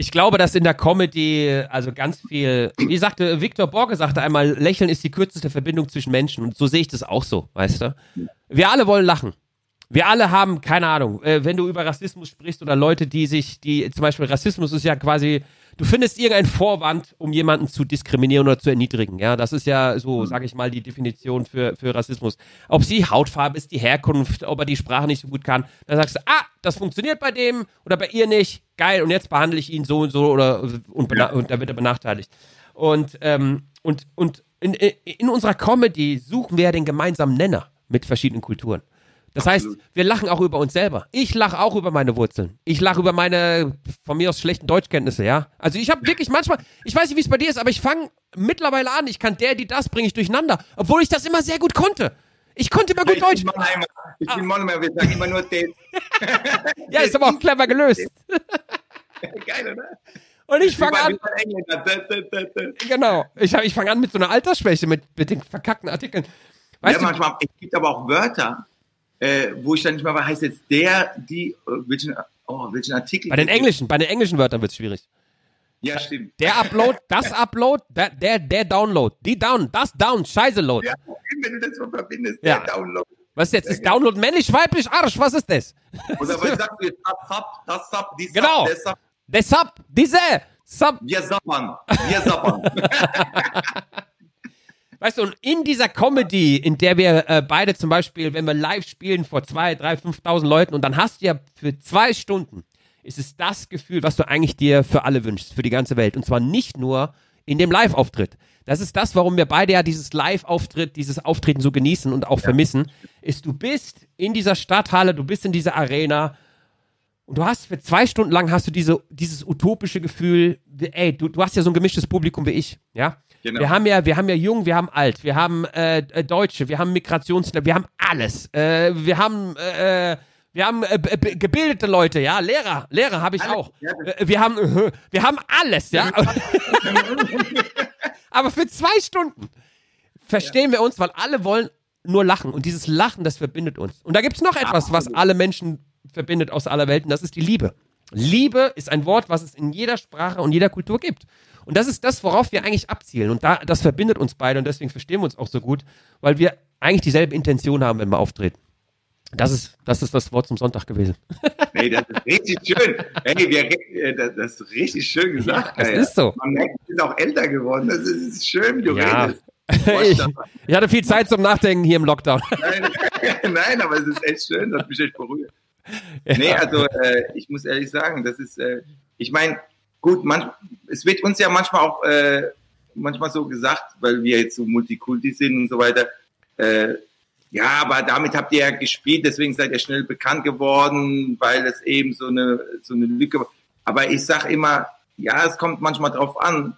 Ich glaube, dass in der Comedy, also ganz viel, wie sagte Victor Borge, sagte einmal, Lächeln ist die kürzeste Verbindung zwischen Menschen. Und so sehe ich das auch so, weißt du? Wir alle wollen lachen. Wir alle haben, keine Ahnung, äh, wenn du über Rassismus sprichst oder Leute, die sich, die, zum Beispiel Rassismus ist ja quasi, du findest irgendeinen Vorwand, um jemanden zu diskriminieren oder zu erniedrigen. Ja, das ist ja so, sage ich mal, die Definition für, für Rassismus. Ob sie Hautfarbe ist, die Herkunft, ob er die Sprache nicht so gut kann, dann sagst du, ah, das funktioniert bei dem oder bei ihr nicht, geil, und jetzt behandle ich ihn so und so oder und, und da wird er benachteiligt. Und, ähm, und, und in, in unserer Comedy suchen wir ja den gemeinsamen Nenner mit verschiedenen Kulturen. Das heißt, wir lachen auch über uns selber. Ich lache auch über meine Wurzeln. Ich lache über meine von mir aus schlechten Deutschkenntnisse, ja. Also ich habe wirklich manchmal, ich weiß nicht, wie es bei dir ist, aber ich fange mittlerweile an. Ich kann der, die, das bringe ich durcheinander, obwohl ich das immer sehr gut konnte. Ich konnte immer gut ich Deutsch. bin Mannheimer, ich bin Mannheimer, wir sagen immer nur den. Ja, ist aber auch clever gelöst. Geil, oder? Und ich fange an, genau. Ich, ich fange an mit so einer Altersschwäche, mit, mit den verkackten Artikeln. Weißt ja, du, manchmal, es gibt aber auch Wörter, äh, wo ich dann nicht mal weiß, heißt jetzt der, die, äh, welchen, oh, welchen Artikel. bei den englischen, bei den englischen Wörtern wird es schwierig. Ja, stimmt. Der Upload, das Upload, der, der, der Download, die Down, das Down, Scheiße Load. Ja, wenn du das so verbindest, Ja. der Download. Was ist jetzt? Ist Download männlich, weiblich, Arsch? Was ist das? Oder was sagst du jetzt? Das Sub, das Sub, die Sub, Genau. der Sub. Der Sub, diese Sub. Wir sappern, wir sappern. Weißt du, und in dieser Comedy, in der wir äh, beide zum Beispiel, wenn wir live spielen vor zwei, drei, 5.000 Leuten und dann hast du ja für zwei Stunden, ist es das Gefühl, was du eigentlich dir für alle wünschst, für die ganze Welt. Und zwar nicht nur in dem Live-Auftritt. Das ist das, warum wir beide ja dieses Live-Auftritt, dieses Auftreten so genießen und auch vermissen, ist, du bist in dieser Stadthalle, du bist in dieser Arena und du hast für zwei Stunden lang hast du diese, dieses utopische Gefühl, ey, du, du hast ja so ein gemischtes Publikum wie ich, ja? Genau. Wir haben ja, wir haben ja jung, wir haben alt, wir haben äh, äh, Deutsche, wir haben Migrationsländer, wir haben alles. Äh, wir haben, äh, wir haben äh, gebildete Leute, ja, Lehrer, Lehrer habe ich Alles, auch. ja. Äh, wir haben, äh, wir haben alles, ja. Aber für zwei Stunden verstehen wir uns, weil alle wollen nur lachen. Und dieses Lachen, das verbindet uns. Und da gibt es noch etwas, was alle Menschen verbindet aus aller Welt, und das ist die Liebe. Liebe ist ein Wort, was es in jeder Sprache und jeder Kultur gibt. Und das ist das, worauf wir eigentlich abzielen. Und da, das verbindet uns beide und deswegen verstehen wir uns auch so gut, weil wir eigentlich dieselbe Intention haben, wenn wir auftreten. Das ist, das ist das Wort zum Sonntag gewesen. Nee, das ist richtig schön. Hey, wir, äh, das ist richtig schön gesagt. das Kaya. ist so. Man merkt, du bist auch älter geworden. Das ist, das ist schön, wie du Ja. redest. Ich, ich hatte viel Zeit zum Nachdenken hier im Lockdown. Nein, nein, aber es ist echt schön, das hat mich echt berührt. Nee, also äh, ich muss ehrlich sagen, das ist, äh, ich meine, gut, manch, es wird uns ja manchmal auch äh, manchmal so gesagt, weil wir jetzt so Multikulti sind und so weiter, äh, ja, aber damit habt ihr ja gespielt, deswegen seid ihr schnell bekannt geworden, weil es eben so eine, so eine Lücke war. Aber ich sag immer, ja, es kommt manchmal drauf an,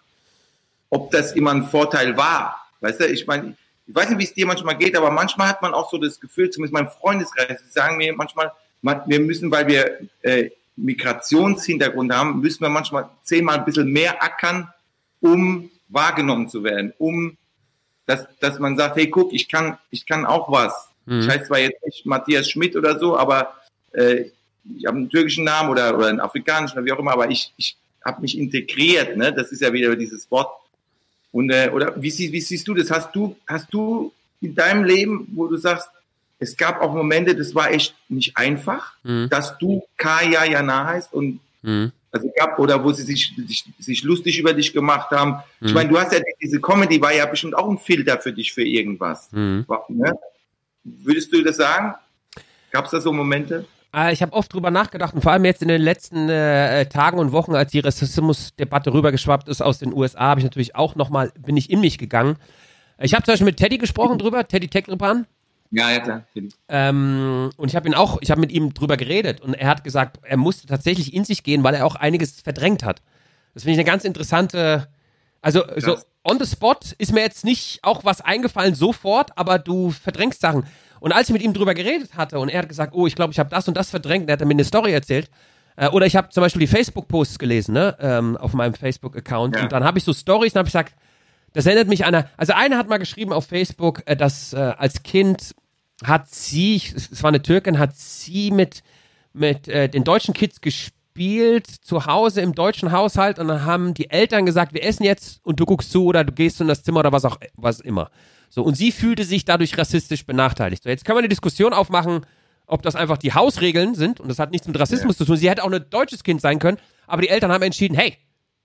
ob das immer ein Vorteil war. Weißt du, ich meine, ich weiß nicht, wie es dir manchmal geht, aber manchmal hat man auch so das Gefühl, zumindest mein Freundeskreis, die sagen mir manchmal, man, wir müssen, weil wir äh, Migrationshintergrund haben, müssen wir manchmal zehnmal ein bisschen mehr ackern, um wahrgenommen zu werden, um dass, dass man sagt, hey, guck, ich kann, ich kann auch was. Mhm. Ich heiße zwar jetzt nicht Matthias Schmidt oder so, aber äh, ich habe einen türkischen Namen oder, oder einen afrikanischen oder wie auch immer, aber ich, ich habe mich integriert, ne? Das ist ja wieder dieses Wort. Und äh, oder wie, sie, wie siehst du das? Hast du, hast du in deinem Leben, wo du sagst, es gab auch Momente, das war echt nicht einfach, mhm. dass du Kaya Jana heißt und mhm. also gab oder wo sie sich, sich, sich lustig über dich gemacht haben. Mhm. Ich meine, du hast ja diese Comedy war ja bestimmt auch ein Filter für dich für irgendwas. Mhm. Ne? Würdest du das sagen? Gab es da so Momente? Äh, ich habe oft drüber nachgedacht und vor allem jetzt in den letzten äh, Tagen und Wochen, als die Rassismusdebatte rübergeschwappt ist aus den USA, habe ich natürlich auch nochmal, bin ich in mich gegangen. Ich habe zum Beispiel mit Teddy gesprochen drüber, Teddy Tecklebrand. Ja, ja, klar. Ähm, und ich habe ihn auch, ich habe mit ihm drüber geredet und er hat gesagt, er musste tatsächlich in sich gehen, weil er auch einiges verdrängt hat. Das finde ich eine ganz interessante, also Krass. so on the spot ist mir jetzt nicht auch was eingefallen sofort, aber du verdrängst Sachen. Und als ich mit ihm drüber geredet hatte und er hat gesagt, oh, ich glaube, ich habe das und das verdrängt, und er hat mir eine Story erzählt. Äh, oder ich habe zum Beispiel die Facebook-Posts gelesen, ne, ähm, auf meinem Facebook-Account. Ja. Und dann habe ich so Stories und habe ich gesagt, das erinnert mich an eine, also eine hat mal geschrieben auf Facebook, äh, dass äh, als Kind hat sie, es war eine Türkin, hat sie mit, mit äh, den deutschen Kids gespielt, zu Hause im deutschen Haushalt und dann haben die Eltern gesagt, wir essen jetzt und du guckst zu oder du gehst in das Zimmer oder was auch was immer. So, und sie fühlte sich dadurch rassistisch benachteiligt. So, jetzt können wir eine Diskussion aufmachen, ob das einfach die Hausregeln sind und das hat nichts mit Rassismus ja. zu tun. Sie hätte auch ein deutsches Kind sein können, aber die Eltern haben entschieden, hey,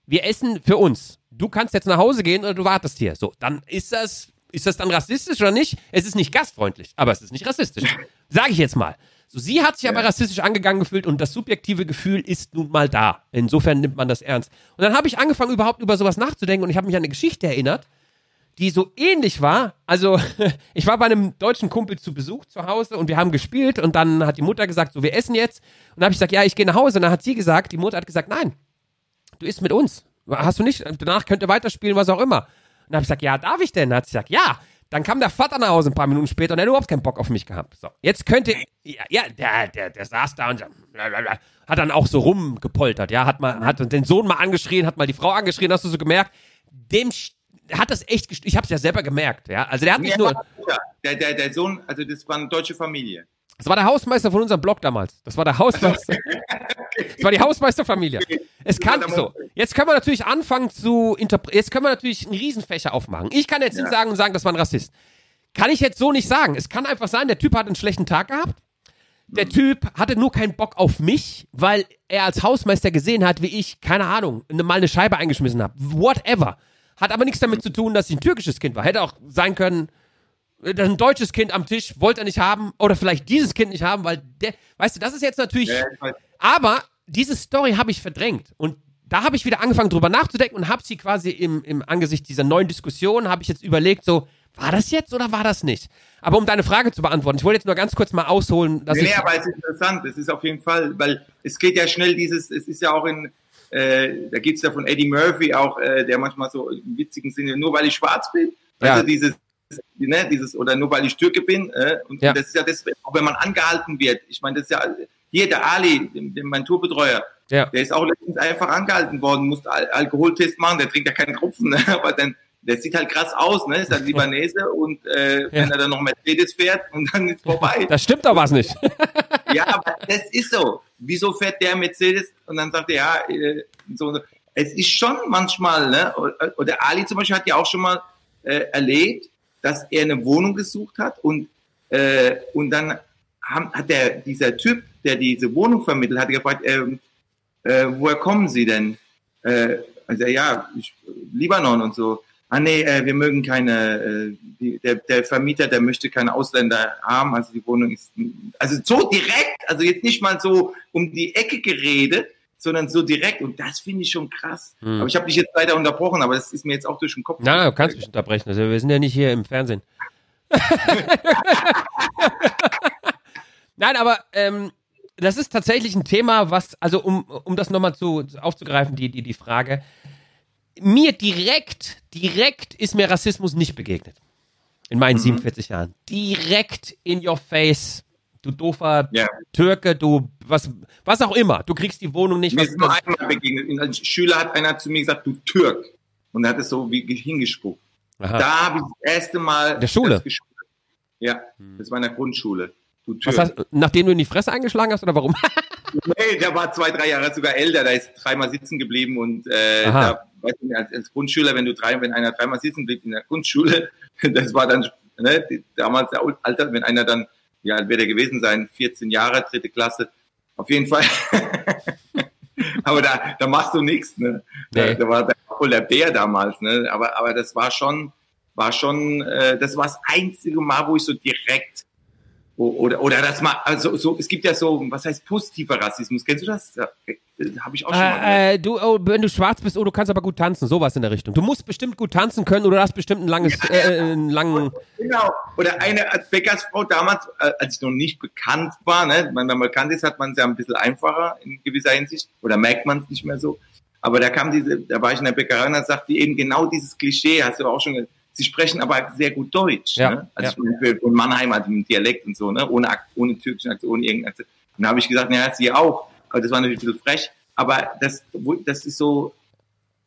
wir essen für uns. Du kannst jetzt nach Hause gehen oder du wartest hier. So, dann ist das, ist das dann rassistisch oder nicht? Es ist nicht gastfreundlich, aber es ist nicht rassistisch. Sage ich jetzt mal. So, sie hat sich aber rassistisch angegangen gefühlt und das subjektive Gefühl ist nun mal da. Insofern nimmt man das ernst. Und dann habe ich angefangen, überhaupt über sowas nachzudenken und ich habe mich an eine Geschichte erinnert, die so ähnlich war. Also, ich war bei einem deutschen Kumpel zu Besuch zu Hause und wir haben gespielt und dann hat die Mutter gesagt, so, wir essen jetzt. Und dann habe ich gesagt, ja, ich gehe nach Hause. Und dann hat sie gesagt, die Mutter hat gesagt, nein, du isst mit uns. Hast du nicht? Danach könnt ihr weiterspielen, was auch immer. Und dann habe ich gesagt, ja, darf ich denn? Dann hat sie gesagt, ja. Dann kam der Vater nach Hause ein paar Minuten später und er hat überhaupt keinen Bock auf mich gehabt. So, jetzt könnte, ja, ja der, der, der saß da und hat dann auch so rumgepoltert, ja, hat mal, hat den Sohn mal angeschrien, hat mal die Frau angeschrien, hast du so gemerkt, dem hat das echt, ich habe es ja selber gemerkt, ja. Also der hat nicht nur. Der, der, der Sohn, also das war eine deutsche Familie. Das war der Hausmeister von unserem Blog damals. Das war der Hausmeister. das war die Hausmeisterfamilie. Es kann so. Jetzt können wir natürlich anfangen zu interpretieren. Jetzt können wir natürlich einen Riesenfächer aufmachen. Ich kann jetzt ja. nicht sagen und sagen, das war ein Rassist. Kann ich jetzt so nicht sagen. Es kann einfach sein, der Typ hat einen schlechten Tag gehabt. Der Typ hatte nur keinen Bock auf mich, weil er als Hausmeister gesehen hat, wie ich, keine Ahnung, mal eine Scheibe eingeschmissen habe. Whatever. Hat aber nichts damit zu tun, dass ich ein türkisches Kind war. Hätte auch sein können, ein deutsches Kind am Tisch wollte er nicht haben oder vielleicht dieses Kind nicht haben, weil der, weißt du, das ist jetzt natürlich. Ja, aber diese Story habe ich verdrängt und da habe ich wieder angefangen drüber nachzudenken und habe sie quasi im, im Angesicht dieser neuen Diskussion habe ich jetzt überlegt so, war das jetzt oder war das nicht? Aber um deine Frage zu beantworten, ich wollte jetzt nur ganz kurz mal ausholen, dass nee, ich. Nee, aber es ist interessant, es ist auf jeden Fall, weil es geht ja schnell dieses, es ist ja auch in, äh, da gibt es ja von Eddie Murphy auch, äh, der manchmal so im witzigen Sinne, nur weil ich schwarz bin, ja. also dieses, ne, dieses, oder nur weil ich Türke bin, äh, und, ja. das ist ja das, auch wenn man angehalten wird, ich meine, das ist ja, hier der Ali, mein Tourbetreuer, ja. der ist auch letztens einfach angehalten worden, musste Al Alkoholtest machen, der trinkt ja keinen Tropfen, ne, aber dann, der sieht halt krass aus, ne? Ist halt Libanese und äh, ja. wenn er dann noch Mercedes fährt und dann ist vorbei. Das stimmt doch was nicht. ja, aber das ist so wieso fährt der Mercedes? Und dann sagt er, ja, äh, so, es ist schon manchmal, ne? oder Ali zum Beispiel hat ja auch schon mal äh, erlebt, dass er eine Wohnung gesucht hat und, äh, und dann hat der, dieser Typ, der diese Wohnung vermittelt, hat gefragt, äh, äh, woher kommen Sie denn? Äh, also ja, ich, Libanon und so ah nee, äh, wir mögen keine, äh, die, der, der Vermieter, der möchte keine Ausländer haben, also die Wohnung ist, also so direkt, also jetzt nicht mal so um die Ecke geredet, sondern so direkt und das finde ich schon krass. Hm. Aber ich habe dich jetzt leider unterbrochen, aber das ist mir jetzt auch durch den Kopf. Na, du kannst mich unterbrechen, also wir sind ja nicht hier im Fernsehen. Nein, aber ähm, das ist tatsächlich ein Thema, was, also um, um das nochmal zu, aufzugreifen, die, die, die Frage. Mir direkt, direkt ist mir Rassismus nicht begegnet. In meinen 47 Jahren. Direkt in your face. Du doofer Ja. Türke, du, was, was auch immer. Du kriegst die Wohnung nicht. Mir ist nur einmal begegnet. Als Schüler hat einer zu mir gesagt, du Türk. Und er hat es so wie hingespuckt. Aha. Da habe ich das erste Mal. In der Schule? das. Ja, das war in der Grundschule. Du Türk. hast, nachdem du in die Fresse eingeschlagen hast oder warum? Nee, der war zwei, drei Jahre sogar älter, da ist dreimal sitzen geblieben und äh, da, weißt du, als, als Grundschüler, wenn du drei, wenn einer dreimal sitzen blieb in der Grundschule, das war dann ne, damals der Alter, wenn einer dann, ja, alt wird er gewesen sein, 14 Jahre, dritte Klasse, auf jeden Fall. aber da, da machst du nichts, ne? Da, Nee. da war der, voll der Bär damals, ne? Aber, aber das war schon, war schon, äh, das war das einzige Mal, wo ich so direkt Oder, oder das mal, also so, es gibt ja so, was heißt positiver Rassismus? Kennst du das? Ja, äh, Habe ich auch schon mal gehört. Äh, äh, du, oh, wenn du schwarz bist, oh, du kannst aber gut tanzen, sowas in der Richtung. Du musst bestimmt gut tanzen können oder hast bestimmt ein langes, äh, einen langen. Genau. Oder eine als Bäckersfrau damals, äh, als ich noch nicht bekannt war, ne? wenn man bekannt ist, hat man es ja ein bisschen einfacher in gewisser Hinsicht. Oder merkt man es nicht mehr so. Aber da kam diese, da war ich in der Bäckerei und da sagte die eben genau dieses Klischee, hast du auch schon gesagt, sie sprechen aber sehr gut Deutsch. Ja, ne? Also ja. für, für Mannheim hat einen Dialekt und so, ne? ohne, ohne türkischen Akzent, ohne irgendeinen Akzent. Und da habe ich gesagt, naja, sie auch. Aber das war natürlich ein bisschen frech. Aber das, das ist so,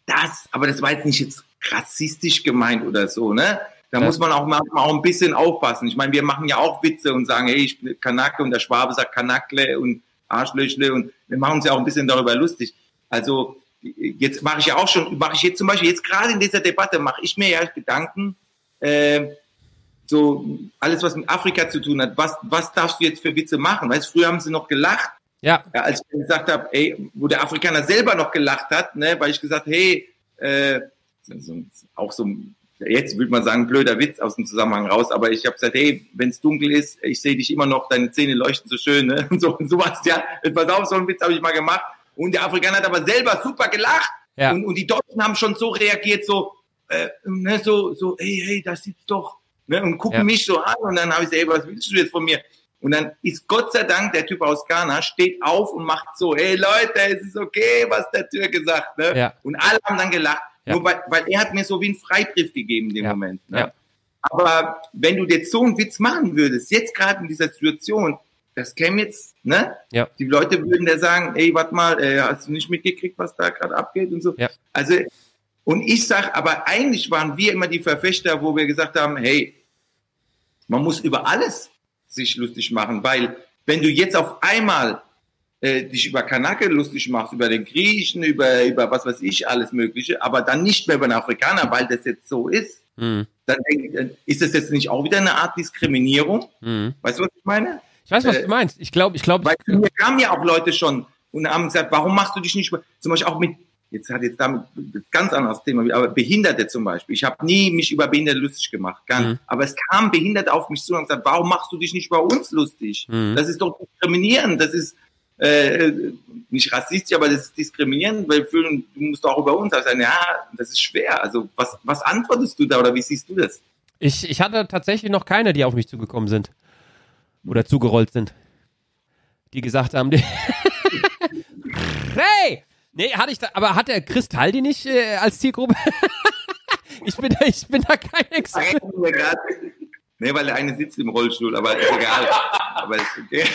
das, aber das war jetzt nicht jetzt rassistisch gemeint oder so, ne? Da Ja. muss man auch manchmal auch ein bisschen aufpassen. Ich meine, wir machen ja auch Witze und sagen, hey, ich bin Kanake und der Schwabe sagt Kanakle und Arschlöchle und wir machen uns ja auch ein bisschen darüber lustig. Also jetzt mache ich ja auch schon, mache ich jetzt zum Beispiel, jetzt gerade in dieser Debatte mache ich mir ja Gedanken, äh, so alles, was mit Afrika zu tun hat, was, was darfst du jetzt für Witze machen? Weißt du, früher haben sie noch gelacht, Ja, ja, als ich gesagt habe, ey, wo der Afrikaner selber noch gelacht hat, ne, weil ich gesagt, hey, äh, so, auch so, jetzt würde man sagen, blöder Witz aus dem Zusammenhang raus, aber ich habe gesagt, hey, wenn es dunkel ist, ich sehe dich immer noch, deine Zähne leuchten so schön, ne, und so, und sowas, ja, pass auf, so einen Witz habe ich mal gemacht, und der Afrikaner hat aber selber super gelacht, Ja. und, und die Deutschen haben schon so reagiert, so, äh, ne, so, so, hey, hey, das sieht's doch, ne, und gucken Ja. mich so an, und dann habe ich gesagt, ey, was willst du jetzt von mir? Und dann ist Gott sei Dank der Typ aus Ghana, steht auf und macht so, hey Leute, es ist okay, was der Türke sagt. Ne? Ja. Und alle haben dann gelacht. Ja. Nur weil, weil er hat mir so wie einen Freibrief gegeben in dem Ja. Moment. Ne? Aber wenn du jetzt so einen Witz machen würdest, jetzt gerade in dieser Situation, das käme jetzt, ne? Ja. Die Leute würden da sagen, ey, warte mal, äh, hast du nicht mitgekriegt, was da gerade abgeht und so. Ja. Also, und ich sag, aber eigentlich waren wir immer die Verfechter, wo wir gesagt haben, hey, man muss über alles sich lustig machen, weil wenn du jetzt auf einmal äh, dich über Kanake lustig machst, über den Griechen, über, über was weiß ich, alles Mögliche, aber dann nicht mehr über den Afrikaner, weil das jetzt so ist, hm, dann ist das jetzt nicht auch wieder eine Art Diskriminierung? hm. Weißt du, was ich meine? Ich weiß, was Äh, du meinst. Ich glaube, ich glaube, Weil mir kamen ja auch Leute schon und haben gesagt, warum machst du dich nicht zum Beispiel auch mit, jetzt hat jetzt damit ein ganz anderes Thema, aber Behinderte zum Beispiel. Ich habe nie mich über Behinderte lustig gemacht. Mhm. Aber es kamen Behinderte auf mich zu und haben gesagt, warum machst du dich nicht über uns lustig? Mhm. Das ist doch diskriminierend, das ist äh, nicht rassistisch, aber das ist diskriminierend, weil du musst auch über uns sagen, ja, das ist schwer. Also was, was antwortest du da oder wie siehst du das? ich, ich hatte tatsächlich noch keine, die auf mich zugekommen sind. Oder zugerollt sind. Die gesagt haben, die hey! Nee, hatte ich da, aber hat der Kristall die nicht äh, als Zielgruppe? ich, bin da, ich bin da kein Experte. Grad. Nee, weil der eine sitzt im Rollstuhl, aber ist egal. aber ist okay.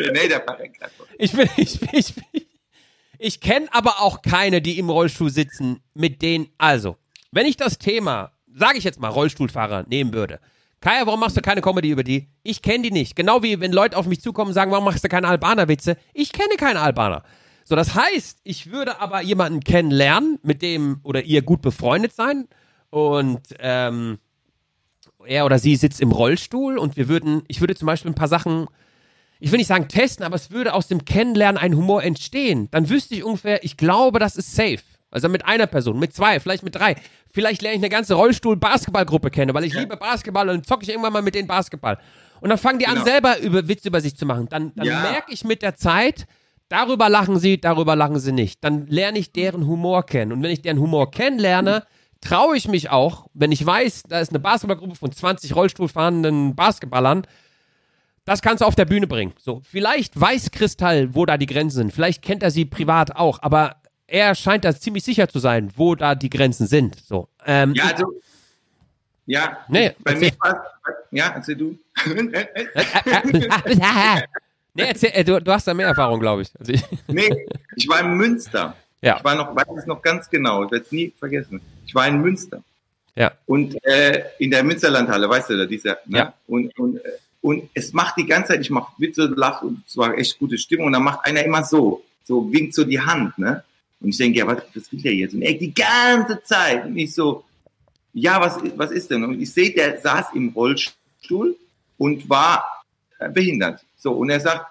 nee, der verreckt. Ich bin, ich bin, ich bin. Ich kenne aber auch keine, die im Rollstuhl sitzen, mit denen, also, wenn ich das Thema, sage ich jetzt mal, Rollstuhlfahrer nehmen würde. Kaya, warum machst du keine Comedy über die? Ich kenne die nicht. Genau wie wenn Leute auf mich zukommen und sagen, warum machst du keine Albaner-Witze? Ich kenne keine Albaner. So, das heißt, ich würde aber jemanden kennenlernen, mit dem oder ihr gut befreundet sein und ähm, er oder sie sitzt im Rollstuhl und wir würden, ich würde zum Beispiel ein paar Sachen ich will nicht sagen testen, aber es würde aus dem Kennenlernen ein Humor entstehen. Dann wüsste ich ungefähr, ich glaube, das ist safe. Also mit einer Person, mit zwei, vielleicht mit drei. Vielleicht lerne ich eine ganze Rollstuhl-Basketballgruppe kennen, weil ich liebe Basketball und dann zocke ich irgendwann mal mit denen Basketball. Und dann fangen die an, Genau. selber über Witze über sich zu machen. Dann, dann Ja. merke ich mit der Zeit, darüber lachen sie, darüber lachen sie nicht. Dann lerne ich deren Humor kennen. Und wenn ich deren Humor kennenlerne, traue ich mich auch, wenn ich weiß, da ist eine Basketballgruppe von 20 Rollstuhlfahrenden Basketballern, das kannst du auf der Bühne bringen. So, vielleicht weiß Kristall, wo da die Grenzen sind. Vielleicht kennt er sie privat auch, aber er scheint da ziemlich sicher zu sein, wo da die Grenzen sind. So, ähm, Ja, also, ja, Nee, bei mir erzähl. war ja, erzähl du. nee, erzähl, äh, du, du hast da mehr Erfahrung, glaube ich. Also ich. nee, ich war in Münster. Ja. Ich war noch, weiß es noch ganz genau, ich werde es nie vergessen. Ich war in Münster. Ja. Und äh, in der Münsterlandhalle, weißt du, da dieser, ne? Ja. Und, und, äh, und es macht die ganze Zeit, ich mache Witze, lach und es war echt gute Stimmung. Und dann macht einer immer so, so winkt so die Hand, ne? Und ich denke, ja, was, was will der jetzt? Und er die ganze Zeit. Und ich so, ja, was, was ist denn? Und ich sehe, der saß im Rollstuhl und war äh, behindert. So, und er sagt,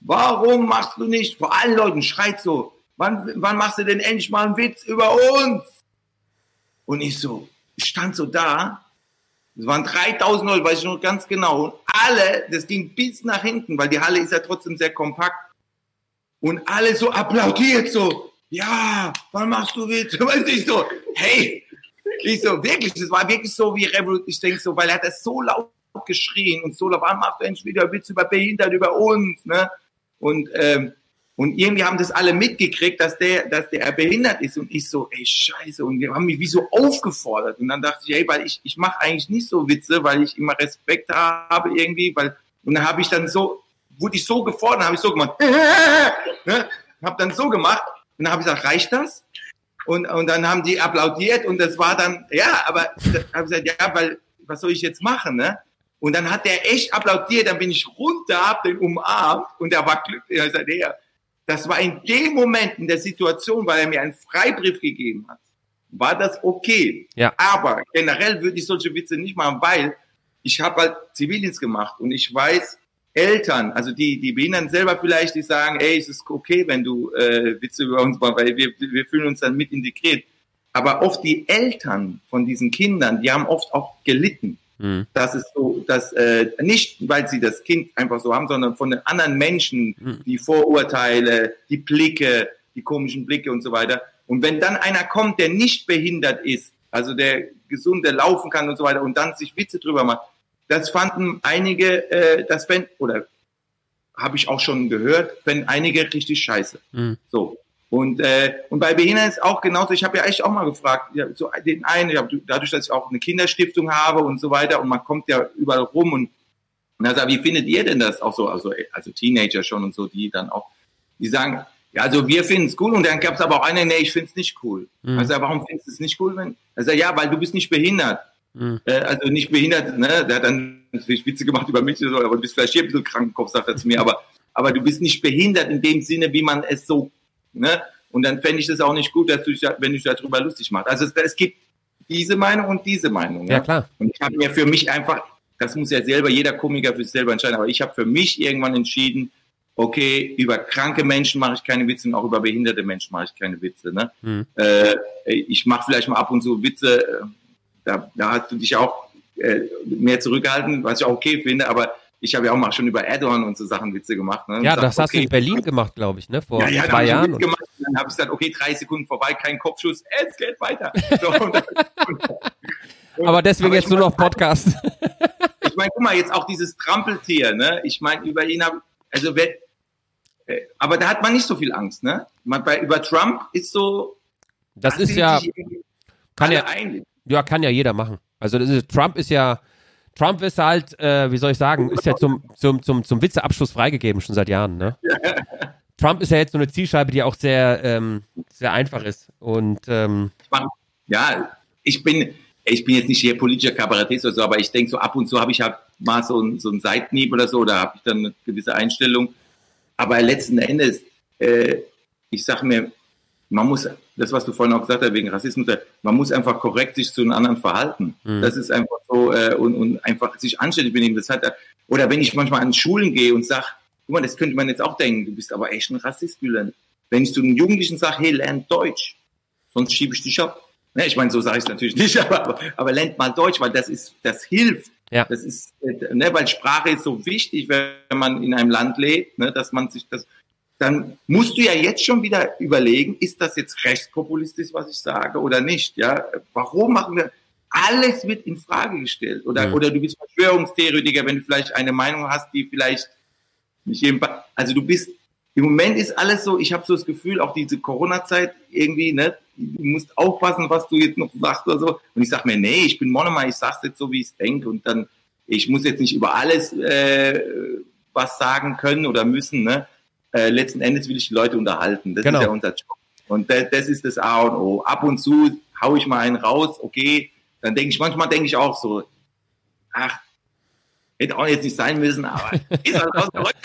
warum machst du nicht, vor allen Leuten schreit so, wann, wann machst du denn endlich mal einen Witz über uns? Und ich so, ich stand so da, es waren 3000 Leute, weiß ich noch ganz genau, und alle, das ging bis nach hinten, weil die Halle ist ja trotzdem sehr kompakt, und alle so applaudiert, so, ja, wann machst du Witze? Weißt du, ich so, hey, ich so, wirklich, das war wirklich so wie Revolution, ich denke so, weil er hat das so laut geschrien und so, wann machst du endlich wieder Witze über Behindert, über uns, ne? Und, ähm, und irgendwie haben das alle mitgekriegt, dass der, dass der behindert ist. Und ich so, ey, scheiße. Und die haben mich wie so aufgefordert. Und dann dachte ich, ey, weil ich, ich mache eigentlich nicht so Witze, weil ich immer Respekt habe irgendwie, weil, und dann habe ich dann so, wurde ich so gefordert, habe ich so gemacht, ne? Hab dann so gemacht. Und dann habe ich gesagt, reicht das? Und, und dann haben die applaudiert und das war dann, ja, aber habe ich gesagt, ja, weil, was soll ich jetzt machen, ne? Und dann hat der echt applaudiert, dann bin ich runter, hab den umarmt und der war glücklich. Er sagt, ja, das war in dem Moment in der Situation, weil er mir einen Freibrief gegeben hat, war das okay. Ja. Aber generell würde ich solche Witze nicht machen, weil ich habe halt Zivildienst gemacht und ich weiß, Eltern, also die, die Behinderten selber vielleicht, die sagen, ey, es ist okay, wenn du äh, Witze über uns machst, weil wir, wir fühlen uns dann mit integriert. Aber oft die Eltern von diesen Kindern, die haben oft auch gelitten. Mhm. Das ist so, dass äh, nicht, weil sie das Kind einfach so haben, sondern von den anderen Menschen, Mhm. die Vorurteile, die Blicke, die komischen Blicke und so weiter. Und wenn dann einer kommt, der nicht behindert ist, also der gesund, der laufen kann und so weiter, und dann sich Witze drüber macht, das fanden einige, äh, das fänd, oder habe ich auch schon gehört, fänden einige richtig scheiße. Mhm. So. Und, äh, und bei Behinderten ist auch genauso, ich habe ja echt auch mal gefragt, ja, so den einen, ja, dadurch, dass ich auch eine Kinderstiftung habe und so weiter, und man kommt ja überall rum und, und also, wie findet ihr denn das auch so, also, also Teenager schon und so, die dann auch, die sagen, ja, also wir finden es cool und dann gab es aber auch einen, nee, ich finde es nicht cool. Mhm. Also warum findest du es nicht cool? Wenn, also ja, weil du bist nicht behindert. Mhm. Äh, also nicht behindert, ne? Der hat dann natürlich Witze gemacht über mich, so, aber du bist vielleicht hier ein bisschen krank im Kopf, sagt er zu mir, aber, aber du bist nicht behindert in dem Sinne, wie man es so, ne? Und dann fände ich das auch nicht gut, dass du wenn du dich darüber lustig machst. Also es, es gibt diese Meinung und diese Meinung. Ja, klar. Und ich habe mir für mich einfach, das muss ja selber jeder Komiker für sich selber entscheiden, aber ich habe für mich irgendwann entschieden, okay, über kranke Menschen mache ich keine Witze und auch über behinderte Menschen mache ich keine Witze. Ne? Mhm. Äh, ich mache vielleicht mal ab und zu Witze, da, da hast du dich auch äh, mehr zurückgehalten, was ich auch okay finde, aber ich habe ja auch mal schon über Erdogan und so Sachen Witze gemacht. Ne? Ja, sag, das hast du okay, in Berlin gemacht, glaube ich, ne? Vor ja, ja, zwei hab Jahren. Gemacht, und dann habe ich gesagt, okay, drei Sekunden vorbei, kein Kopfschuss, es geht weiter. So, und Aber deswegen aber jetzt nur noch Podcast. ich meine, guck mal, jetzt auch dieses Trampeltier, ne? Ich meine, über ihn hab, also wer, äh, aber da hat man nicht so viel Angst, ne? Man, bei, über Trump ist so, Das da ist ja, kann ja, einig. Ja, kann ja jeder machen. Also ist, Trump ist ja, Trump ist halt, äh, wie soll ich sagen, ist ja zum, zum, zum, zum Witzeabschluss freigegeben schon seit Jahren, ne? Trump ist ja jetzt so eine Zielscheibe, die auch sehr, ähm, sehr einfach ist. Und ähm, Ja, ich bin, ich bin jetzt nicht hier politischer Kabarettist oder so, aber ich denke so ab und zu habe ich halt mal so ein, so ein Seitenhieb oder so, da habe ich dann eine gewisse Einstellung. Aber letzten Endes, äh, ich sag mir, man muss, das was du vorhin auch gesagt hast, wegen Rassismus, man muss einfach korrekt sich zu einem anderen verhalten. Mhm. Das ist einfach so, äh, und, und einfach sich anständig benehmen. Das hat, oder wenn ich manchmal an Schulen gehe und sag, guck mal, das könnte man jetzt auch denken, du bist aber echt ein Rassist, Bülent. Wenn ich zu einem Jugendlichen sage, hey, lern Deutsch, sonst schiebe ich dich ab. Ne, ich meine, so sage ich es natürlich nicht, aber, aber, aber lernt mal Deutsch, weil das ist, das hilft. Ja. Das ist, äh, ne, weil Sprache ist so wichtig, wenn man in einem Land lebt, ne, dass man sich das, dann musst du ja jetzt schon wieder überlegen, ist das jetzt rechtspopulistisch, was ich sage oder nicht, ja? Warum machen wir, alles wird in Frage gestellt. Oder, Mhm. oder du bist Verschwörungstheoretiker, wenn du vielleicht eine Meinung hast, die vielleicht nicht jedem. Also du bist, im Moment ist alles so, ich habe so das Gefühl, auch diese Corona-Zeit irgendwie, ne, du musst aufpassen, was du jetzt noch sagst oder so. Und ich sag mir, nee, ich bin Monomer, ich sag's jetzt so, wie ich es denke. Und dann, ich muss jetzt nicht über alles äh, was sagen können oder müssen, ne? Äh, letzten Endes will ich die Leute unterhalten. Das Genau. ist ja unser Job. Und das, das ist das A und O. Ab und zu hau ich mal einen raus, okay. Dann denke ich, manchmal denke ich auch so, ach, hätte auch jetzt nicht sein müssen, aber ist halt rausgerückt.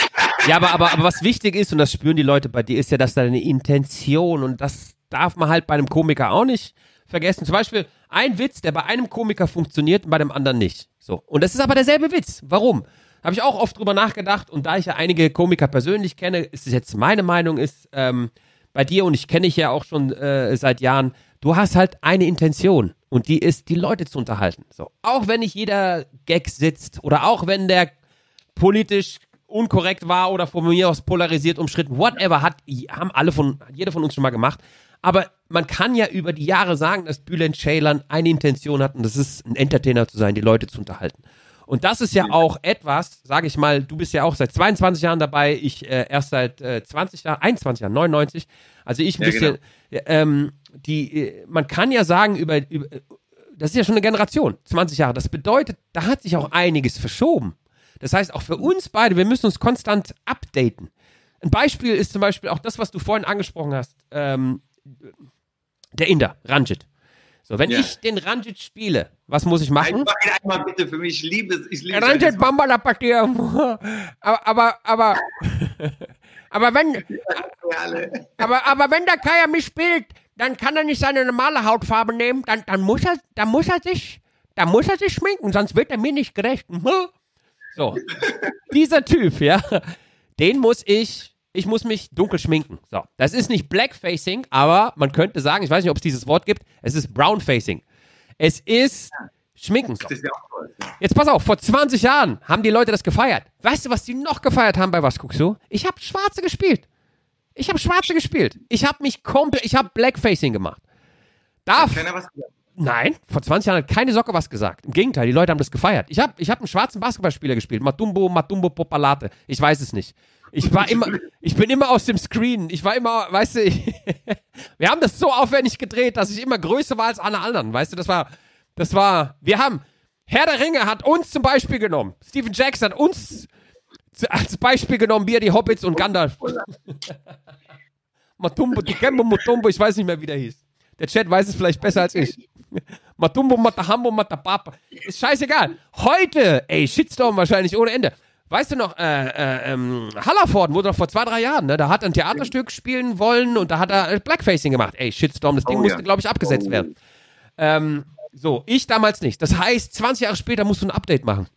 Ja, aber, aber, aber was wichtig ist, und das spüren die Leute bei dir, ist ja, dass deine Intention, und das darf man halt bei einem Komiker auch nicht vergessen. Zum Beispiel ein Witz, der bei einem Komiker funktioniert und bei dem anderen nicht. So. Und das ist aber derselbe Witz. Warum? Habe ich auch oft drüber nachgedacht und da ich ja einige Komiker persönlich kenne, ist es jetzt meine Meinung, ist ähm, bei dir und ich kenne dich ja auch schon äh, seit Jahren, du hast halt eine Intention und die ist, die Leute zu unterhalten. So. Auch wenn nicht jeder Gag sitzt oder auch wenn der politisch unkorrekt war oder von mir aus polarisiert umstritten, whatever, hat, haben alle von, jeder von uns schon mal gemacht. Aber man kann ja über die Jahre sagen, dass Bülent Ceylan eine Intention hat und das ist, ein Entertainer zu sein, die Leute zu unterhalten. Und das ist ja auch etwas, sage ich mal, du bist ja auch seit 22 Jahren dabei, ich äh, erst seit äh, 20 Jahren, 21 Jahren, 99. Also ich ein Ja, bisschen, ähm, die, äh, man kann ja sagen, über, über, das ist ja schon eine Generation, 20 Jahre. Das bedeutet, da hat sich auch einiges verschoben. Das heißt, auch für uns beide, wir müssen uns konstant updaten. Ein Beispiel ist zum Beispiel auch das, was du vorhin angesprochen hast, ähm, der Inder, Ranjit. So, wenn Ja. ich den Ranjit spiele, was muss ich machen? Einfach einmal bitte für mich, ich liebe es. Ich liebe es. Ranjit Bambala Patir. Aber, aber, aber, aber wenn, aber, aber wenn der Kaya mich spielt, dann kann er nicht seine normale Hautfarbe nehmen, dann, dann muss er, dann muss er sich, dann muss er sich schminken, sonst wird er mir nicht gerecht. So. Dieser Typ, ja, den muss ich, ich muss mich dunkel schminken. So. Das ist nicht Blackfacing, aber man könnte sagen, ich weiß nicht, ob es dieses Wort gibt, es ist Brownfacing. Es ist Schminken. So. Jetzt pass auf, vor 20 Jahren haben die Leute das gefeiert. Weißt du, was die noch gefeiert haben bei Was guckst du? Ich habe Schwarze gespielt. Ich habe Schwarze gespielt. Ich habe mich komplett, ich habe Blackfacing gemacht. Da, Keiner was gesagt. nein, vor 20 Jahren hat keine Socke was gesagt. Im Gegenteil, die Leute haben das gefeiert. Ich habe ich hab einen schwarzen Basketballspieler gespielt. Matumbo, Matumbo Popalate. Ich weiß es nicht. Ich war immer, ich bin immer aus dem Screen. Ich war immer, weißt du, wir haben das so aufwendig gedreht, dass ich immer größer war als alle anderen. Weißt du, das war, das war, wir haben, Herr der Ringe hat uns zum Beispiel genommen. Stephen Jackson hat uns als Beispiel genommen, wie er die Hobbits und Gandalf. Matumbo, Dikembo, Mutumbo, ich weiß nicht mehr, wie der hieß. Der Chat weiß es vielleicht besser als ich. Matumbo, Matahambo, Matapapa. Ist scheißegal. Heute, ey, Shitstorm wahrscheinlich ohne Ende. Weißt du noch, äh, äh, ähm, Hallerford wurde doch vor zwei, drei Jahren, ne? Da hat er ein Theaterstück spielen wollen und da hat er äh, Blackfacing gemacht. Ey, Shitstorm, das Ding Oh, musste, ja. glaube ich, abgesetzt Oh. werden. Ähm, so, ich damals nicht. Das heißt, 20 Jahre später musst du ein Update machen.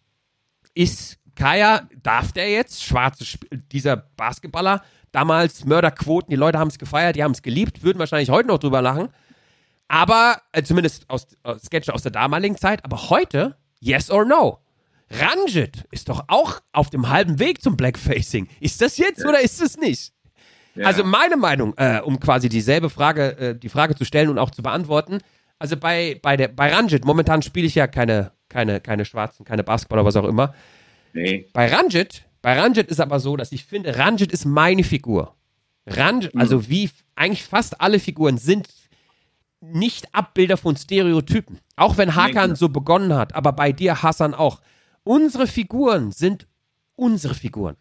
Ist Kaya, darf der jetzt, schwarze, Sp- dieser Basketballer, damals Mörderquoten, die Leute haben es gefeiert, die haben es geliebt, würden wahrscheinlich heute noch drüber lachen. Aber, äh, zumindest aus, aus Sketchen aus der damaligen Zeit, aber heute, yes or no? Ranjit ist doch auch auf dem halben Weg zum Blackfacing. Ist das jetzt oder ist es nicht? Ja. Also meine Meinung, äh, um quasi dieselbe Frage, äh, die Frage zu stellen und auch zu beantworten. Also bei, bei, der, bei Ranjit, momentan spiele ich ja keine, keine, keine Schwarzen, keine Basketballer, was auch immer. nee. Bei Ranjit, bei Ranjit ist aber so, dass ich finde, Ranjit ist meine Figur. Ranjit, also wie eigentlich fast alle Figuren sind nicht Abbilder von Stereotypen. Auch wenn Hakan genau. so begonnen hat, aber bei dir Hassan auch. Unsere Figuren sind unsere Figuren.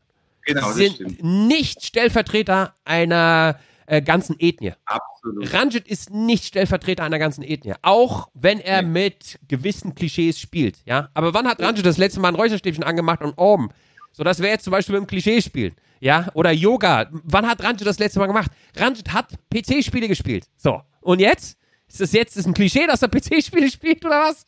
Genau, das sind nicht Stellvertreter einer äh, ganzen Ethnie. Absolut. Ranjit ist nicht Stellvertreter einer ganzen Ethnie, auch wenn er mit gewissen Klischees spielt, ja. Aber wann hat Ranjit das letzte Mal ein Räucherstäbchen angemacht und oben? So, das wäre jetzt zum Beispiel mit dem Klischee spielen, ja. Oder Yoga. Wann hat Ranjit das letzte Mal gemacht? Ranjit hat PC-Spiele gespielt. So. Und jetzt? Ist das jetzt ist ein Klischee, dass er PC-Spiele spielt oder was?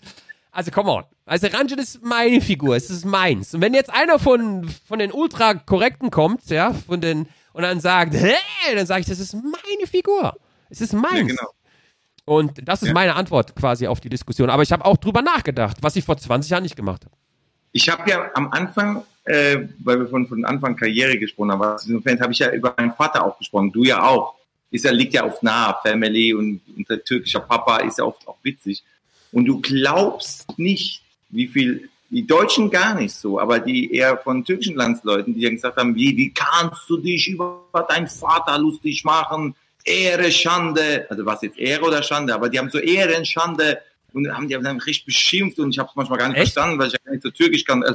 Also, come on. Also, Ranjit ist meine Figur, es ist meins. Und wenn jetzt einer von, von den Ultra-Korrekten kommt, ja, von den, und dann sagt, hä, dann sage ich, das ist meine Figur. Es ist meins. Ja, genau. Und das ist Ja. meine Antwort quasi auf die Diskussion. Aber ich habe auch drüber nachgedacht, was ich vor 20 Jahren nicht gemacht habe. Ich habe ja am Anfang, äh, weil wir von, von Anfang Karriere gesprochen haben, was diesen Fans, habe ich ja über meinen Vater auch gesprochen. Du ja auch. Ist ja, liegt ja oft nahe, Family und unser türkischer Papa ist ja oft auch witzig. Und du glaubst nicht, wie viel, die Deutschen gar nicht so, aber die eher von türkischen Landsleuten, die dann gesagt haben, wie, wie kannst du dich über deinen Vater lustig machen? Ehre, Schande. Also was jetzt Ehre oder Schande, aber die haben so Ehre und Schande und haben die dann richtig beschimpft und ich habe es manchmal gar nicht Echt? verstanden, weil ich gar nicht so türkisch kann.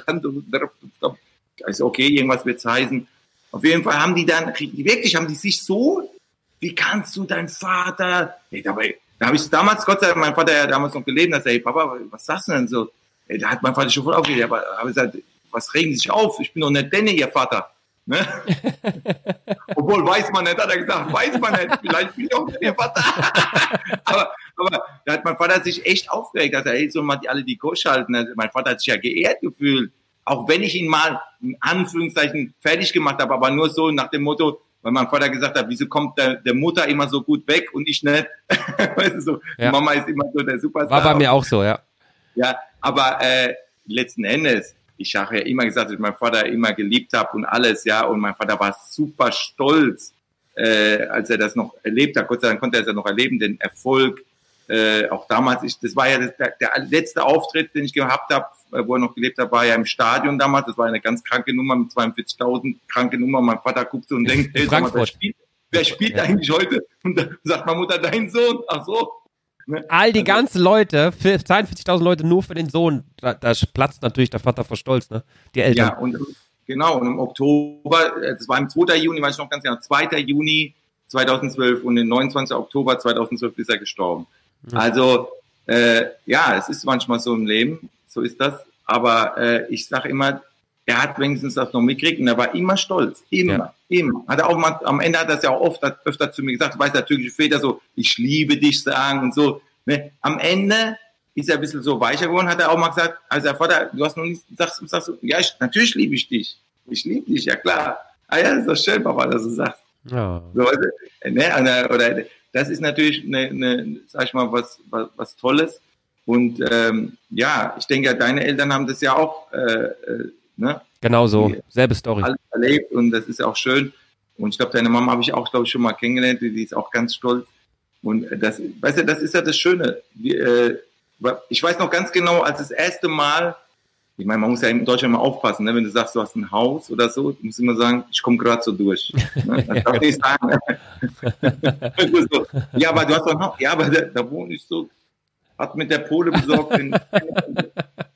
Also okay, irgendwas wird's heißen. Auf jeden Fall haben die dann, wirklich haben die sich so, wie kannst du dein Vater, nee, dabei, da habe ich damals, Gott sei Dank, mein Vater ja damals noch gelebt, da sagt, hey Papa, was sagst du denn so? Ey, Da hat mein Vater schon voll aufgeregt, aber habe gesagt, was regen Sie sich auf? Ich bin doch nicht Danny, Ihr Vater. Ne? Obwohl, weiß man nicht, hat er gesagt, weiß man nicht, vielleicht bin ich auch nicht Ihr Vater. aber, aber da hat mein Vater sich echt aufgeregt, dass er, hey, so mal die alle die Kosch halten. Also, mein Vater hat sich ja geehrt gefühlt. Auch wenn ich ihn mal in Anführungszeichen fertig gemacht habe, aber nur so nach dem Motto, weil mein Vater gesagt hat, wieso kommt der, der Mutter immer so gut weg und ich nicht? weißt du so, Ja. Mama ist immer so der Superstar. War bei mir auch so, ja. Ja, aber äh, letzten Endes, ich habe ja immer gesagt, dass ich meinen Vater immer geliebt habe und alles, ja, und mein Vater war super stolz, äh, als er das noch erlebt hat. Gott sei Dank konnte er es ja noch erleben, den Erfolg. Äh, auch damals, ich, das war ja das, der, der letzte Auftritt, den ich gehabt habe, äh, wo er noch gelebt hat, war ja im Stadion damals. Das war eine ganz kranke Nummer mit 42.000 kranke Nummer. Mein Vater guckt so und denkt, hey, mal, wer spielt, wer spielt Ja. eigentlich heute? Und dann sagt meine Mutter, dein Sohn. Ach so. Ne? All die Also- ganzen Leute, für 42.000 Leute nur für den Sohn, da, da platzt natürlich der Vater vor Stolz, ne? Die Eltern. Ja, und genau, und im Oktober, äh, das war im 2. Juni, weiß ich noch ganz genau, 2. Juni 2012 und den 29. Oktober 2012 ist er gestorben. Also, äh, ja, es ist manchmal so im Leben, so ist das. Aber äh, ich sage immer, er hat wenigstens das noch mitgekriegt und er war immer stolz. Immer, Ja. immer. Hat er auch mal, am Ende hat er es ja auch oft, hat öfter zu mir gesagt, weiß der türkische Väter so, ich liebe dich sagen und so. Ne? Am Ende ist er ein bisschen so weicher geworden, hat er auch mal gesagt, also Herr Vater, du hast noch nicht, sagst, sagst du, ja, ich, natürlich liebe ich dich. Ich liebe dich, ja klar. Ah ja, ist doch schön, Papa, dass du sagst. Ja. So, also, ne, oder, oder das ist natürlich eine, eine sag ich mal, was, was, was Tolles. Und ähm, ja, ich denke, deine Eltern haben das ja auch äh, äh, ne, Genau so. Selbe Story. alles erlebt und das ist auch schön. Und ich glaube, deine Mama habe ich auch, glaube ich, schon mal kennengelernt, die die ist auch ganz stolz. Und das, weißt du, das ist ja das Schöne. Wir, äh, ich weiß noch ganz genau, als das erste Mal, ich meine, man muss ja in Deutschland mal aufpassen, ne? wenn du sagst, du hast ein Haus oder so, du musst immer sagen, ich komme gerade so durch. Ne? Das darf ich nicht sagen. so, ja, aber du hast doch ein Haus. Ja, aber da, da wohne ich so, hat mit der Pole besorgt. Den,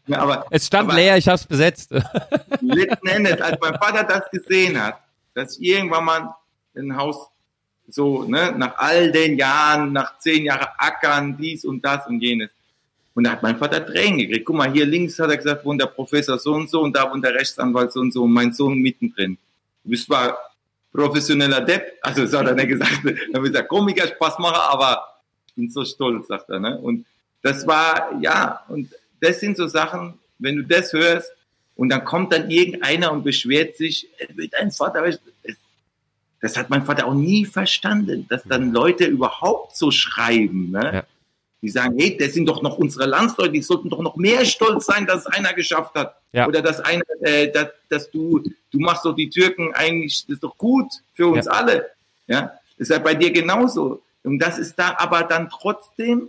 ja, aber, Es stand aber, leer, ich hab's besetzt. letzten Endes, als mein Vater das gesehen hat, dass irgendwann mal ein Haus so, ne, nach all den Jahren, nach zehn Jahren Ackern, dies und das und jenes. Und da hat mein Vater Tränen gekriegt. Guck mal, hier links hat er gesagt, wohnt der Professor so und so und da wohnt der Rechtsanwalt so und so und mein Sohn mittendrin. Du bist zwar professioneller Depp, also das hat er nicht gesagt, dann ist er Komiker, Spaßmacher, aber ich bin so stolz, sagt er. Ne? Und das war, ja, und das sind so Sachen, wenn du das hörst, und dann kommt dann irgendeiner und beschwert sich, äh, dein Vater, das, das hat mein Vater auch nie verstanden, dass dann Leute überhaupt so schreiben. Ne? Ja. Die sagen, hey, das sind doch noch unsere Landsleute, die sollten doch noch mehr stolz sein, dass es einer geschafft hat. Ja. Oder dass einer, äh, dass, dass du, du machst doch die Türken eigentlich, das ist doch gut für uns Ja. alle. Ja, das ist ja bei dir genauso. Und das ist da aber dann trotzdem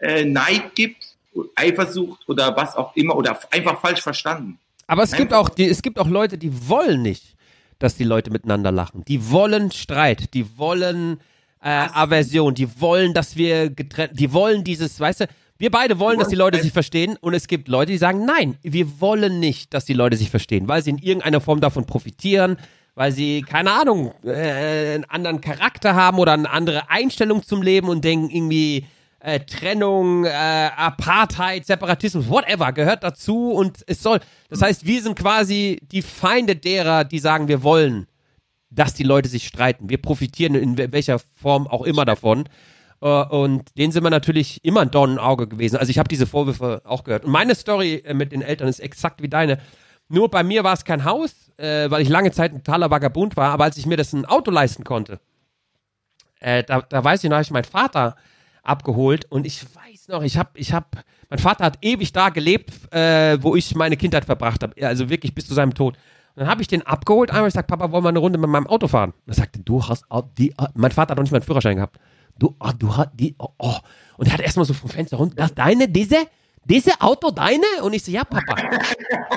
äh, Neid gibt, Eifersucht oder was auch immer oder einfach falsch verstanden. Aber es gibt auch, die, es gibt auch Leute, die wollen nicht, dass die Leute miteinander lachen. Die wollen Streit, die wollen äh, Aversion, die wollen, dass wir getrennt, die wollen dieses, weißt du, wir beide wollen, dass die Leute sich verstehen und es gibt Leute, die sagen, nein, wir wollen nicht, dass die Leute sich verstehen, weil sie in irgendeiner Form davon profitieren, weil sie, keine Ahnung, äh, einen anderen Charakter haben oder eine andere Einstellung zum Leben und denken irgendwie, äh, Trennung, äh, Apartheid, Separatismus, whatever, gehört dazu und es soll. Das heißt, wir sind quasi die Feinde derer, die sagen, wir wollen, dass die Leute sich streiten. Wir profitieren in wel- welcher Form auch immer davon. Äh, und denen sind wir natürlich immer ein Dorn im Auge gewesen. Also ich habe diese Vorwürfe auch gehört. Und meine Story äh, mit den Eltern ist exakt wie deine. Nur bei mir war es kein Haus, äh, weil ich lange Zeit ein totaler Vagabund war. Aber als ich mir das ein Auto leisten konnte, da, da weiß ich noch, hab ich meinen Vater abgeholt und ich weiß noch, ich habe, ich habe, mein Vater hat ewig da gelebt, wo ich meine Kindheit verbracht habe, also wirklich bis zu seinem Tod. Dann habe ich den abgeholt, einmal gesagt, Papa, wollen wir eine Runde mit meinem Auto fahren? Und er sagte, du hast, die, mein Vater hat noch nicht mal einen Führerschein gehabt. du, oh, du hast die, oh, oh. Und er hat erstmal so vom Fenster runter, das deine, diese, diese Auto deine? Und ich so, ja, Papa.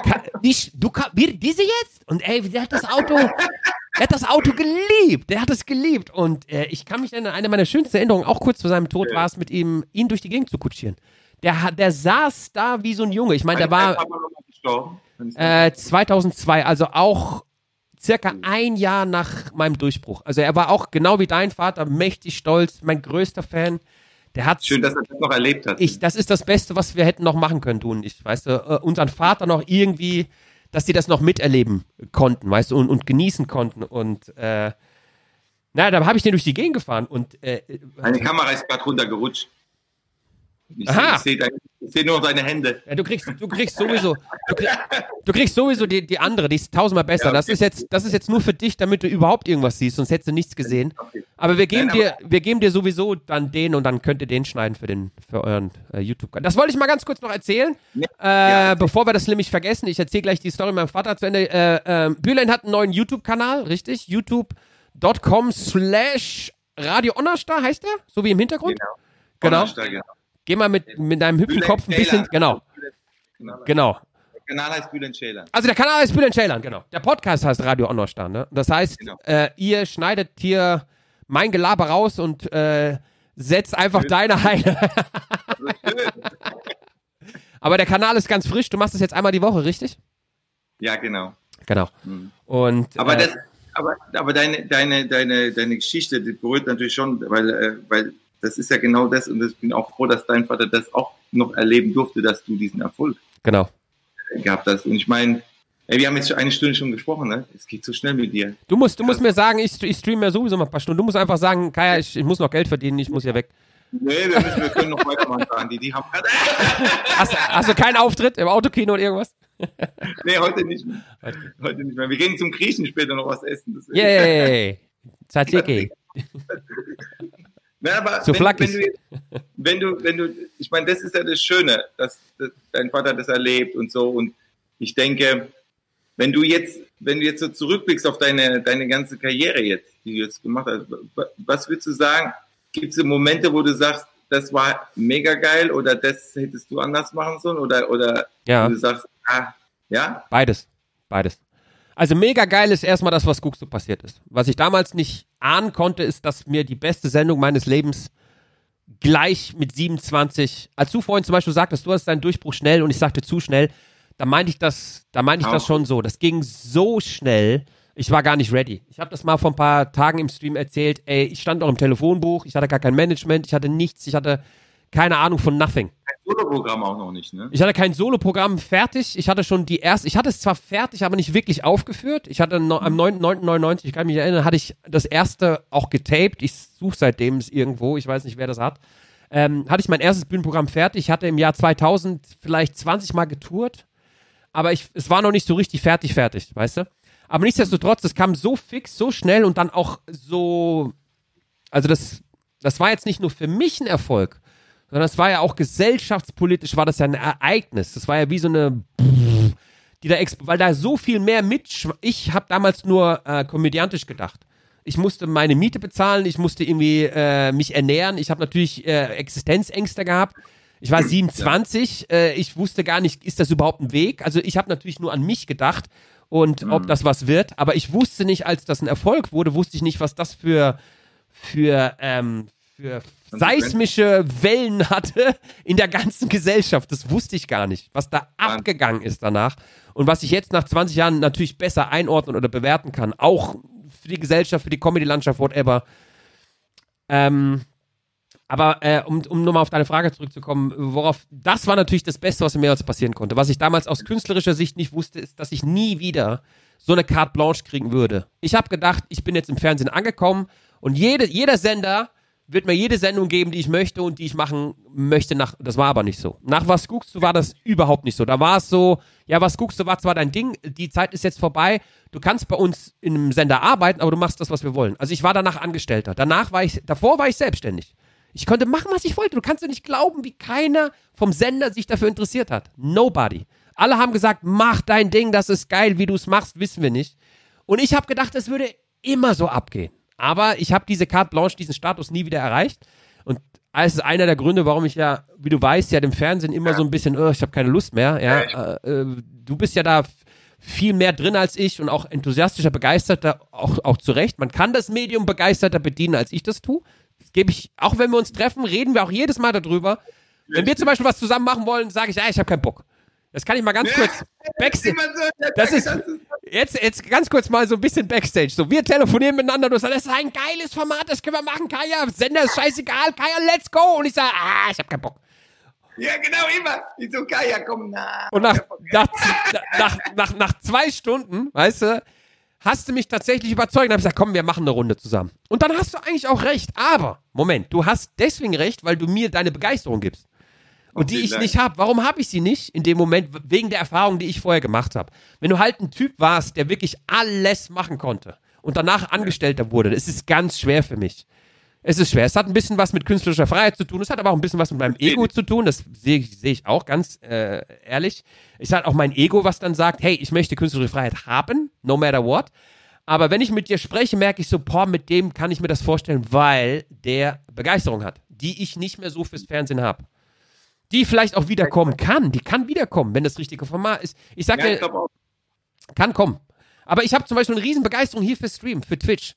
Ka- die, du, ka- wir, diese jetzt? Und ey, der hat das Auto, der hat das Auto geliebt. Der hat es geliebt. Und äh, ich kann mich erinnern, eine meiner schönsten Erinnerungen, auch kurz vor seinem Tod, war es mit ihm, ihn durch die Gegend zu kutschieren. Der, der saß da wie so ein Junge. Ich meine, der war gestorben? Äh, 2002, also auch circa ein Jahr nach meinem Durchbruch. Also er war auch genau wie dein Vater mächtig stolz, mein größter Fan. Der hat Schön, dass er das noch erlebt hat. ich, das ist das Beste, was wir hätten noch machen können, du und ich. Weißt du, äh, unseren Vater noch irgendwie, dass die das noch miterleben konnten, weißt du, und, und genießen konnten. Und äh, na, da habe ich den durch die Gegend gefahren und äh, Eine Kamera ist gerade runtergerutscht. Ich Aha. sehe seh, nur seine Hände. Ja, du kriegst, du kriegst sowieso, du kriegst, du kriegst sowieso die, die andere, die ist tausendmal besser. Ja, Das okay. ist jetzt, das ist jetzt nur für dich, damit du überhaupt irgendwas siehst, sonst hättest du nichts gesehen. Okay. Aber wir geben Nein, dir, wir geben dir sowieso dann den und dann könnt ihr den schneiden für den, für euren äh, YouTube-Kanal. Das wollte ich mal ganz kurz noch erzählen, Ja, äh, ja, bevor wir das nämlich vergessen. Ich erzähle gleich die Story meinem Vater zu Ende. Äh, äh, Bülent hat einen neuen YouTube-Kanal, richtig? YouTube.com slash Radio Onnerstar heißt der? So wie im Hintergrund? Genau. Genau. Geh mal mit, mit deinem hübschen Kopf ein bisschen, genau, Genau. genau. Der Kanal heißt Bülent Ceylan. Also der Kanal heißt Bülent Ceylan, genau. Der Podcast heißt Radio Onnerstar, ne? Das heißt, Genau. äh, ihr schneidet hier mein Gelaber raus und äh, setzt einfach Schön. deine Heile. Aber der Kanal ist ganz frisch. Du machst es jetzt einmal die Woche, richtig? Ja, genau. Genau. Mhm. Und Aber äh, das, aber, aber deine, deine, deine, deine Geschichte, die berührt natürlich schon, weil, äh, weil das ist ja genau das und ich bin auch froh, dass dein Vater das auch noch erleben durfte, dass du diesen Erfolg genau. gehabt hast. Und ich meine, ey, wir haben jetzt schon eine Stunde schon gesprochen, ne? Es geht so schnell mit dir. Du musst, du musst mir sagen, ich, ich streame ja sowieso mal ein paar Stunden. Du musst einfach sagen, Kaya, ich, ich muss noch Geld verdienen, ich muss hier weg. Nee, wir, müssen, wir können noch weitermachen, Andi. Die haben Hast, hast du keinen Auftritt im Autokino oder irgendwas? Nee, heute nicht mehr. Heute nicht mehr. Wir gehen zum Griechen später noch was essen. Yay! Tzatziki. Na, aber So wenn, wenn, du, wenn du, wenn du, ich meine, das ist ja das Schöne, dass, dass dein Vater das erlebt und so. Und ich denke, wenn du jetzt, wenn du jetzt so zurückblickst auf deine, deine ganze Karriere jetzt, die du jetzt gemacht hast, wa- was würdest du sagen? Gibt es so Momente, wo du sagst, das war mega geil oder das hättest du anders machen sollen oder, oder Ja. du sagst, ah, ja? Beides. Beides. Also mega geil ist erstmal das, was Guckst so passiert ist. Was ich damals nicht ahnen konnte, ist, dass mir die beste Sendung meines Lebens gleich mit 27, als du vorhin zum Beispiel sagtest, du hast deinen Durchbruch schnell und ich sagte zu schnell, da meinte ich das, da meinte ich das Auch. schon so. Das ging so schnell, ich war gar nicht ready. Ich habe das mal vor ein paar Tagen im Stream erzählt. Ey, ich stand noch im Telefonbuch, ich hatte gar kein Management, ich hatte nichts, ich hatte keine Ahnung von nothing. Solo-Programm auch noch nicht, ne? Ich hatte kein Soloprogramm fertig. Ich hatte schon die erste, ich hatte es zwar fertig, aber nicht wirklich aufgeführt. Ich hatte no, am 9.9.99, ich kann mich erinnern, hatte ich das erste auch getaped. Ich suche seitdem es irgendwo, ich weiß nicht, wer das hat. Ähm, hatte ich mein erstes Bühnenprogramm fertig. Ich hatte im Jahr 2000 vielleicht 20 Mal getourt, aber ich, es war noch nicht so richtig fertig, fertig, weißt du? Aber nichtsdestotrotz, es kam so fix, so schnell und dann auch so, also das, das war jetzt nicht nur für mich ein Erfolg, sondern es war ja auch gesellschaftspolitisch, war das ja ein Ereignis. Das war ja wie so eine, die da, weil da so viel mehr mit, ich habe damals nur äh, komödiantisch gedacht. Ich musste meine Miete bezahlen, ich musste irgendwie äh, mich ernähren, ich habe natürlich äh, Existenzängste gehabt. Ich war 27, äh, ich wusste gar nicht, ist das überhaupt ein Weg? Also ich habe natürlich nur an mich gedacht und ob das was wird, aber ich wusste nicht, als das ein Erfolg wurde, wusste ich nicht, was das für, für, ähm, für seismische Wellen hatte in der ganzen Gesellschaft. Das wusste ich gar nicht, was da abgegangen ist danach und was ich jetzt nach 20 Jahren natürlich besser einordnen oder bewerten kann. Auch für die Gesellschaft, für die Comedy-Landschaft, whatever. Ähm, aber äh, um, um nochmal auf deine Frage zurückzukommen, worauf, das war natürlich das Beste, was mir jetzt passieren konnte. Was ich damals aus künstlerischer Sicht nicht wusste, ist, dass ich nie wieder so eine Carte Blanche kriegen würde. Ich habe gedacht, ich bin jetzt im Fernsehen angekommen und jede, jeder Sender wird mir jede Sendung geben, die ich möchte und die ich machen möchte. Nach, das war aber nicht so. Nach Was guckst du war das überhaupt nicht so. Da war es so, ja, was guckst du war zwar dein Ding, die Zeit ist jetzt vorbei. Du kannst bei uns in einem Sender arbeiten, aber du machst das, was wir wollen. Also ich war danach Angestellter. Danach war ich, davor war ich selbstständig. Ich konnte machen, was ich wollte. Du kannst dir nicht glauben, wie keiner vom Sender sich dafür interessiert hat. Nobody. Alle haben gesagt, mach dein Ding, das ist geil, wie du es machst, wissen wir nicht. Und ich habe gedacht, es würde immer so abgehen. Aber ich habe diese Carte Blanche, diesen Status nie wieder erreicht. Und das ist einer der Gründe, warum ich ja, wie du weißt, ja dem Fernsehen immer so ein bisschen, oh, ich habe keine Lust mehr. Ja, äh, äh, du bist ja da viel mehr drin als ich und auch enthusiastischer, begeisterter, auch, auch zu Recht. Man kann das Medium begeisterter bedienen, als ich das tue. Das gebe ich, auch wenn wir uns treffen, reden wir auch jedes Mal darüber. Wenn wir zum Beispiel was zusammen machen wollen, sage ich, ja, ich habe keinen Bock. Das kann ich mal ganz kurz backstage. Das ist jetzt, jetzt ganz kurz mal so ein bisschen Backstage. So, wir telefonieren miteinander. Du sagst, das ist ein geiles Format, das können wir machen, Kaya. Sender ist scheißegal, Kaya, let's go. Und ich sage, ah, ich habe keinen Bock. Ja, genau, immer. Ich so, Kaya, komm, na. Und nach, nach, nach, nach, nach zwei Stunden, weißt du, hast du mich tatsächlich überzeugt und hab gesagt, komm, wir machen eine Runde zusammen. Und dann hast du eigentlich auch recht. Aber, Moment, du hast deswegen recht, weil du mir deine Begeisterung gibst. Und die ich nicht habe. Warum habe ich sie nicht in dem Moment? Wegen der Erfahrung, die ich vorher gemacht habe. Wenn du halt ein Typ warst, der wirklich alles machen konnte und danach Angestellter wurde, das ist ganz schwer für mich. Es ist schwer. Es hat ein bisschen was mit künstlerischer Freiheit zu tun. Es hat aber auch ein bisschen was mit meinem Ego zu tun. Das sehe ich, seh ich auch ganz äh, ehrlich. Es hat auch mein Ego, was dann sagt, hey, ich möchte künstlerische Freiheit haben, no matter what. Aber wenn ich mit dir spreche, merke ich so, boah, mit dem kann ich mir das vorstellen, weil der Begeisterung hat, die ich nicht mehr so fürs Fernsehen habe die vielleicht auch wiederkommen kann. Die kann wiederkommen, wenn das richtige Format ist. Ich sag ja, kann kommen. Aber ich habe zum Beispiel eine riesen Begeisterung hier für Stream, für Twitch.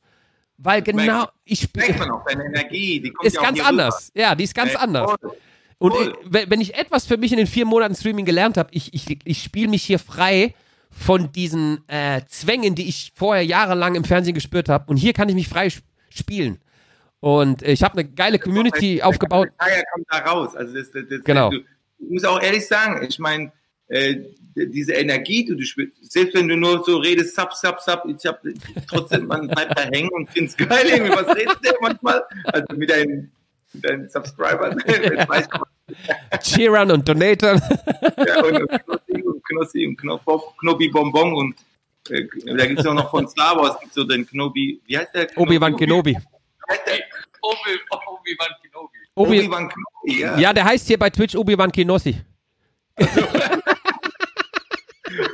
Weil genau, ich spiele. man auch deine Energie, die kommt ist ja ganz anders. Rüber. Ja, die ist ganz hey, anders. Voll. Und voll. Ich, wenn ich etwas für mich in den vier Monaten Streaming gelernt habe, ich, ich, ich spiele mich hier frei von diesen äh, Zwängen, die ich vorher jahrelang im Fernsehen gespürt habe. Und hier kann ich mich frei spielen. Und ich habe eine geile Community der aufgebaut. Ja, kommt da raus. Also das, das, das, genau. Du, ich muss auch ehrlich sagen, ich meine, äh, diese Energie, die du spürst, selbst wenn du nur so redest, sub, sub, sub, ich hab trotzdem, man bleibt da hängen und find's geil, irgendwie, was redet der manchmal? Also mit deinen, mit deinen Subscribern. Cheerern und Donatern. ja, und, und Knossi und Knossi und Knobi Bonbon und äh, da gibt's auch noch von Star Wars, gibt's so den Knobi, wie heißt der? Obi-Wan Kenobi. Obi-Wan Kenobi. Obi-Wan Kenobi, ja. Ja, der heißt hier bei Twitch Obi-Wan Kenosi.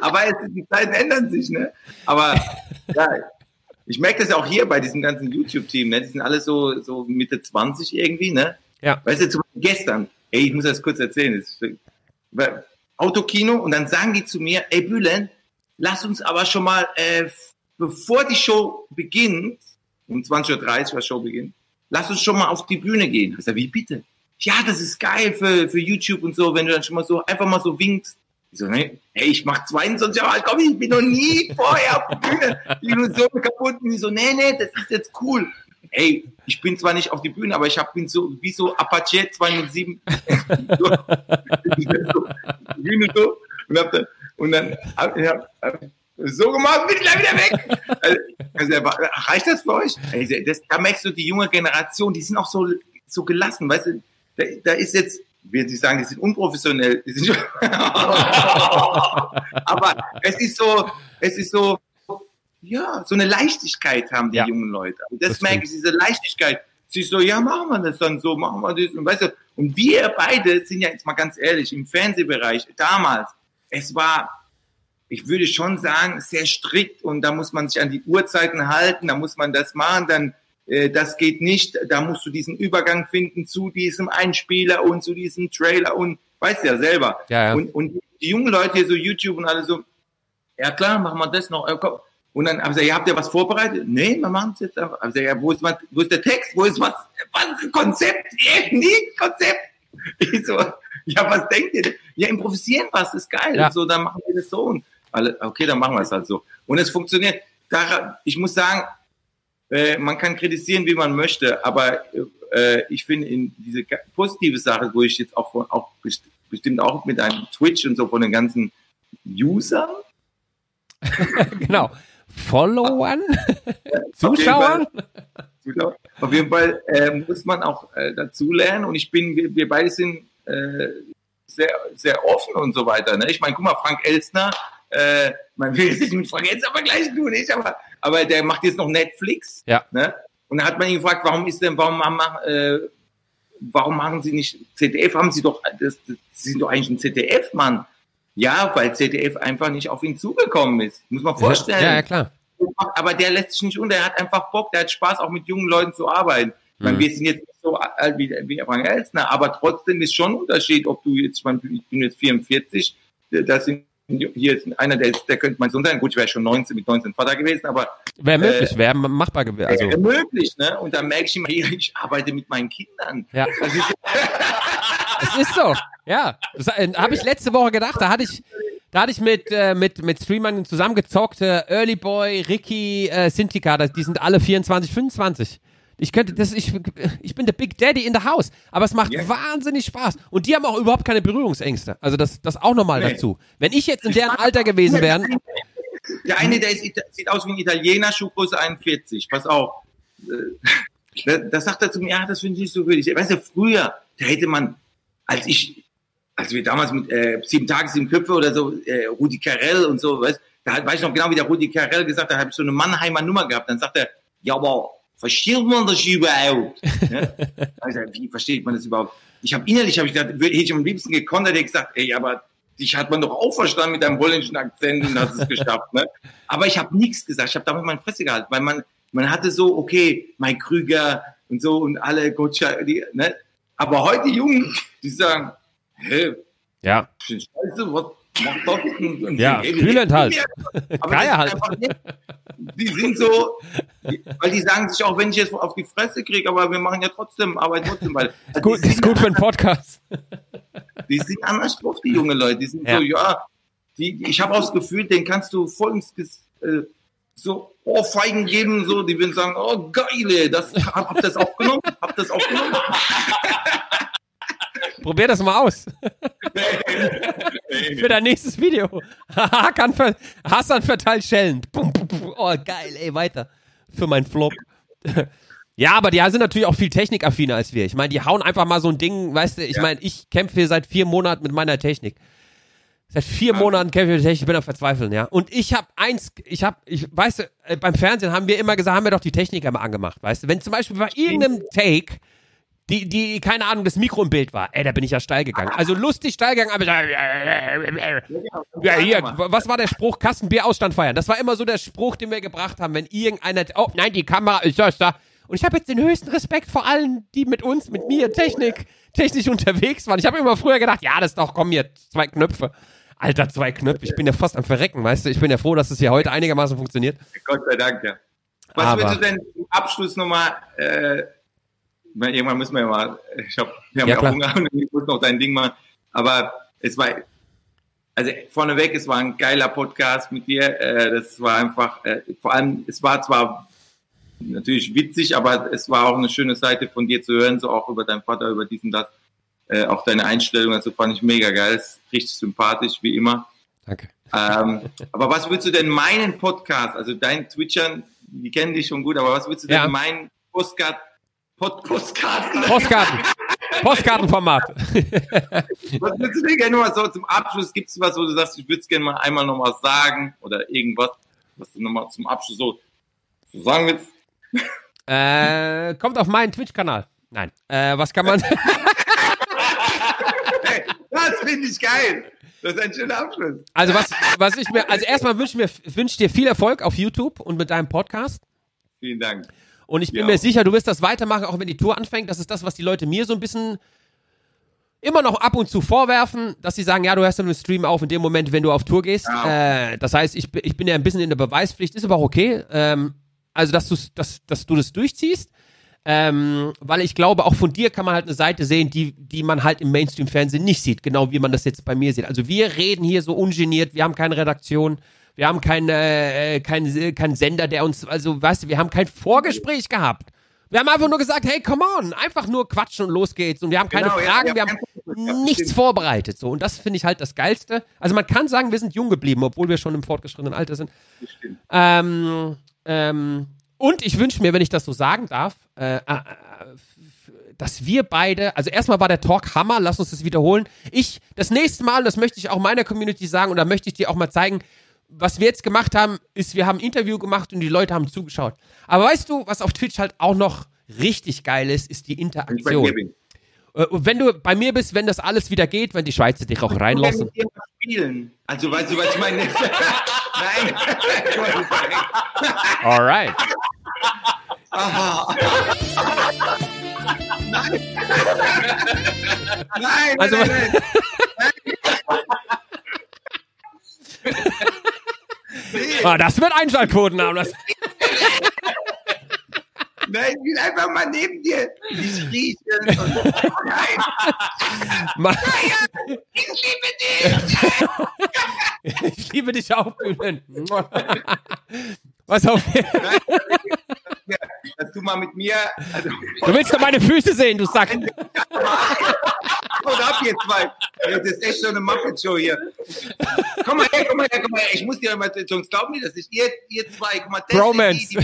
Aber es, die Zeiten ändern sich, ne? Aber ja, ich merke das ja auch hier bei diesem ganzen YouTube-Team, ne? Die sind alle so, so Mitte 20 irgendwie, ne? Ja. Weißt du, zum Beispiel gestern, ey, ich muss das kurz erzählen, das ist, Autokino und dann sagen die zu mir, ey Bühlen, lass uns aber schon mal, äh, bevor die Show beginnt, um 20.30 Uhr war Show beginnt, lass uns schon mal auf die Bühne gehen. Ich sage, wie bitte? Ja, das ist geil für, für YouTube und so, wenn du dann schon mal so einfach mal so winkst. Ich so, nee, hey, ich mach 22 Jahre alt, komm, ich bin noch nie vorher auf der Bühne. Die Illusion kaputt. Und ich so, nee, nee, das ist jetzt cool. Hey, ich bin zwar nicht auf die Bühne, aber ich hab, bin so wie so Apache 207. so, Bühne so. Und, hab dann, und dann hab, hab, so gemacht, bin ich gleich wieder weg. Also, also, reicht das für euch? Also, das, da merkst du die junge Generation, die sind auch so, so gelassen, weißt du, da, da ist jetzt, will Sie sagen, die sind unprofessionell, die sind aber es ist so, es ist so, ja, so eine Leichtigkeit haben die ja. jungen Leute. Und das, das merke ich, diese Leichtigkeit. Sie so, ja, machen wir das dann so, machen wir das. Und weißt du, und wir beide sind ja jetzt mal ganz ehrlich, im Fernsehbereich damals, es war ich würde schon sagen, sehr strikt und da muss man sich an die Uhrzeiten halten, da muss man das machen, dann äh, das geht nicht, da musst du diesen Übergang finden zu diesem Einspieler und zu diesem Trailer und weißt ja selber. Ja, ja. Und, und die jungen Leute hier so YouTube und alle so, ja klar, machen wir das noch. Äh, und dann haben sie gesagt, ja, habt ihr was vorbereitet? Nee, wir machen es jetzt einfach. Also, ja, wo ist, was, wo ist der Text? Wo ist was? Was ist Konzept? Eh, nie Konzept. Ich so, ja, was denkt ihr? Ja, improvisieren was, ist geil. Ja. Und so, dann machen wir das so. Und alle, okay, dann machen wir es halt so. Und es funktioniert. Ich muss sagen, äh, man kann kritisieren, wie man möchte, aber äh, ich finde in diese positive Sache, wo ich jetzt auch, von, auch bestimmt auch mit einem Twitch und so von den ganzen Usern. genau. Followern, Zuschauern. Auf jeden Fall, äh, muss man auch äh, dazu lernen und ich bin, wir, wir beide sind äh, sehr, sehr offen und so weiter. Ne? Ich meine, guck mal, Frank Elstner, äh, man will es nicht mit Frank jetzt aber gleich tun, nicht, aber, aber der macht jetzt noch Netflix. Ja. Ne? Und da hat man ihn gefragt, warum ist denn, warum machen, äh, warum machen Sie nicht ZDF? Haben Sie doch, das, das, Sie sind doch eigentlich ein ZDF-Mann. Ja, weil ZDF einfach nicht auf ihn zugekommen ist. Muss man vorstellen. Ja, ja klar. aber der lässt sich nicht unter, der hat einfach Bock, der hat Spaß, auch mit jungen Leuten zu arbeiten. Ich meine, Mhm. wir sind jetzt nicht so alt wie, wie Frank Elsner, aber trotzdem ist schon ein Unterschied, ob du jetzt, ich, meine, ich bin jetzt 44, das sind, hier ist einer, der, ist, der könnte mein Sohn sein, gut, ich wäre schon 19, mit 19 Vater gewesen, aber Wäre möglich, wäre machbar gewesen. Also, äh, möglich, ne? Und dann merke ich immer, hier, ich arbeite mit meinen Kindern. ja. Das ist, Es ist so. Ja. Das äh, habe ich letzte Woche gedacht. Da hatte ich, da hatte ich mit, äh, mit, mit Streamern zusammengezockt. Äh, Early Boy, Ricky, äh, Sintika, das- die sind alle 24, 25. Ich könnte, das, ich, ich bin der Big Daddy in the House. Aber es macht Ja. wahnsinnig Spaß. Und die haben auch überhaupt keine Berührungsängste. Also das, das auch nochmal Nee. dazu. Wenn ich jetzt in deren Alter gewesen wäre, Der eine, der ist, sieht aus wie ein Italiener, Schuhgröße 41. Pass auf. Äh, da- Das sagt er zu mir, ja, das finde ich nicht so würdig. Weißt du, früher, da hätte man, als ich, als wir damals mit äh, sieben Tage, sieben Köpfe oder so, äh, Rudi Carell und so, weißt da weiß ich noch genau, wie der Rudi Carell gesagt hat, da habe ich so eine Mannheimer Nummer gehabt. Dann sagt er, ja, aber versteht man das überhaupt? ne? Also, wie versteht man das überhaupt? Ich habe innerlich, habe ich gedacht, hätte ich am liebsten gekonnt, hätte ich gesagt, ey, aber dich hat man doch auch verstanden mit deinem holländischen Akzent und hast es geschafft. Ne? Aber ich habe nichts gesagt. Ich habe damit meine Fresse gehalten, weil man, man hatte so, okay, Mike Krüger und so und alle Gotcha, die, ne? Aber heute Jungen, die sagen, hä, ja, scheiße, was Und, und Ja, kühlend halt. Geier halt. nicht- Die sind so, weil die sagen sich auch, wenn ich jetzt auf die Fresse kriege, aber wir machen ja trotzdem, arbeiten trotzdem, weil also gut, ist gut für einen Podcast. die sind anders drauf, die jungen Leute. Die sind Ja. so, ja, die, ich habe auch das Gefühl, den kannst du voll ins äh, so Ohrfeigen geben, so, die würden sagen, oh geile, das hab, hab das aufgenommen, hab das aufgenommen. Probier das mal aus. Für dein nächstes Video. Hakan ver Hassan verteilt Schellen. Oh, geil, ey, weiter. Für meinen Flop. Ja, aber die sind natürlich auch viel technikaffiner als wir. Ich meine, die hauen einfach mal so ein Ding, weißt du, ich Ja. meine, ich kämpfe hier seit vier Monaten mit meiner Technik. Seit vier Monaten kämpfe ich mit der Technik, ich bin am Verzweifeln, ja. Und ich habe eins, ich habe, ich, weißt du, äh, beim Fernsehen haben wir immer gesagt, haben wir doch die Techniker mal angemacht, weißt du. Wenn zum Beispiel bei irgendeinem Take die, die, keine Ahnung, das Mikro im Bild war. Ey, da bin ich ja steil gegangen. Also lustig steil gegangen, aber ich, ja, hier, was war der Spruch? Kastenbier Ausstand feiern. Das war immer so der Spruch, den wir gebracht haben, wenn irgendeiner, oh nein, die Kamera ist das da. Und ich habe jetzt den höchsten Respekt vor allen, die mit uns, mit mir, Technik, technisch unterwegs waren. Ich habe immer früher gedacht, ja, das ist doch, komm hier, zwei Knöpfe. Alter, zwei Knöpfe. Ich bin ja fast am Verrecken, weißt du? Ich bin ja froh, dass es hier heute einigermaßen funktioniert. Gott sei Dank, ja. Was Aber- willst du denn zum Abschluss nochmal, äh, irgendwann müssen wir ja mal, ich hab, wir haben Ja, ja, Hunger und ich muss noch dein Ding machen, aber es war, also vorneweg, es war ein geiler Podcast mit dir, äh, das war einfach, äh, vor allem, es war zwar natürlich witzig, aber es war auch eine schöne Seite von dir zu hören, so auch über deinen Vater, über diesen, das, äh, auch deine Einstellung, also fand ich mega geil, ist richtig sympathisch, wie immer. Danke. Ähm, aber was würdest du denn meinen Podcast, also dein Twitchern, die kennen dich schon gut, aber was würdest du Ja. denn meinen Postcard, Pod, Postkarten, Postkarten. Postkartenformat. was würdest du denn gerne mal so zum Abschluss, gibt es was, wo du sagst, ich würde es gerne mal einmal noch mal sagen oder irgendwas, was du nochmal zum Abschluss so, so sagen willst? Äh, kommt auf meinen Twitch-Kanal. Nein. Äh, was kann man. Hey, das finde ich geil. Das ist ein schöner Abschluss. Also was, was ich mir, also erstmal wünsche ich mir, wünsche dir viel Erfolg auf YouTube und mit deinem Podcast. Vielen Dank. Und ich bin Ja. mir sicher, du wirst das weitermachen, auch wenn die Tour anfängt. Das ist das, was die Leute mir so ein bisschen immer noch ab und zu vorwerfen, dass sie sagen, ja, du hörst dann den Stream auf in dem Moment, wenn du auf Tour gehst. Ja. Äh, das heißt, ich, bin- ich bin ja ein bisschen in der Beweispflicht, ist aber auch okay. Ähm, also, dass, dass, dass du das durchziehst. Ähm, weil ich glaube, auch von dir kann man halt eine Seite sehen, die, die man halt im Mainstream-Fernsehen nicht sieht, genau wie man das jetzt bei mir sieht. Also wir reden hier so ungeniert, wir haben keine Redaktion, wir haben keinen äh, kein, kein Sender, der uns, also weißt du, wir haben kein Vorgespräch gehabt. Wir haben einfach nur gesagt, hey, come on, einfach nur quatschen und los geht's. Und wir haben keine Genau, ja, Fragen, ja, wir haben gehabt, nichts vorbereitet. So. Und das finde ich halt das Geilste. Also man kann sagen, wir sind jung geblieben, obwohl wir schon im fortgeschrittenen Alter sind. Ähm, ähm, und ich wünsche mir, wenn ich das so sagen darf, äh, äh, äh, dass wir beide, also erstmal war der Talk Hammer, lass uns das wiederholen. Ich, das nächste Mal, das möchte ich auch meiner Community sagen und da möchte ich dir auch mal zeigen, was wir jetzt gemacht haben, ist, wir haben ein Interview gemacht und die Leute haben zugeschaut. Aber weißt du, was auf Twitch halt auch noch richtig geil ist, ist die Interaktion. Äh, und wenn du bei mir bist, wenn das alles wieder geht, wenn die Schweizer dich auch reinlassen. mit dir mal spielen. Also weißt du, was ich meine? Nein. Alright. Nein, Also- nein, nein. Nee, Ah, das wird Einschaltquoten haben. Das, nein, ich will einfach mal neben dir dich riechen. Und, nein, Ma- ich liebe dich. ich liebe dich auch, Bülent. Was auf. Dass du mal mit mir, also, Du willst doch meine Füße sehen, du Sack. und ab jetzt mal. Das ist echt so eine Muppet-Show hier. Komm mal her, komm mal her, komm mal her. Ich muss dir mal, sonst glaub mir das nicht. Ihr, ihr zwei, guck mal, das Bromance. die,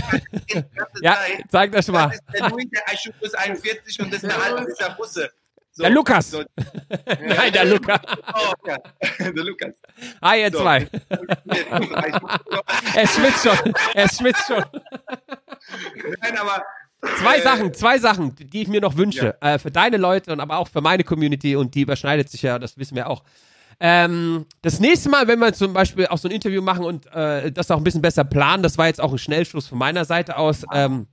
die Ja, zeig das mal. Das ist der Louis, der Eichschuh 41 und das ist der Alte, das ist der Busse. So, Der Lukas. So, Nein, der Luca. oh, ja. Der Lukas. Hi, ihr So. zwei. Er schwitzt schon. Er schwitzt schon. Nein, aber. Zwei äh, Sachen, zwei Sachen, die ich mir noch wünsche. Äh, für deine Leute und aber auch für meine Community und die überschneidet sich ja, das wissen wir auch. Ähm, das nächste Mal, wenn wir zum Beispiel auch so ein Interview machen und äh, das auch ein bisschen besser planen, das war jetzt auch ein Schnellschuss von meiner Seite aus, ähm,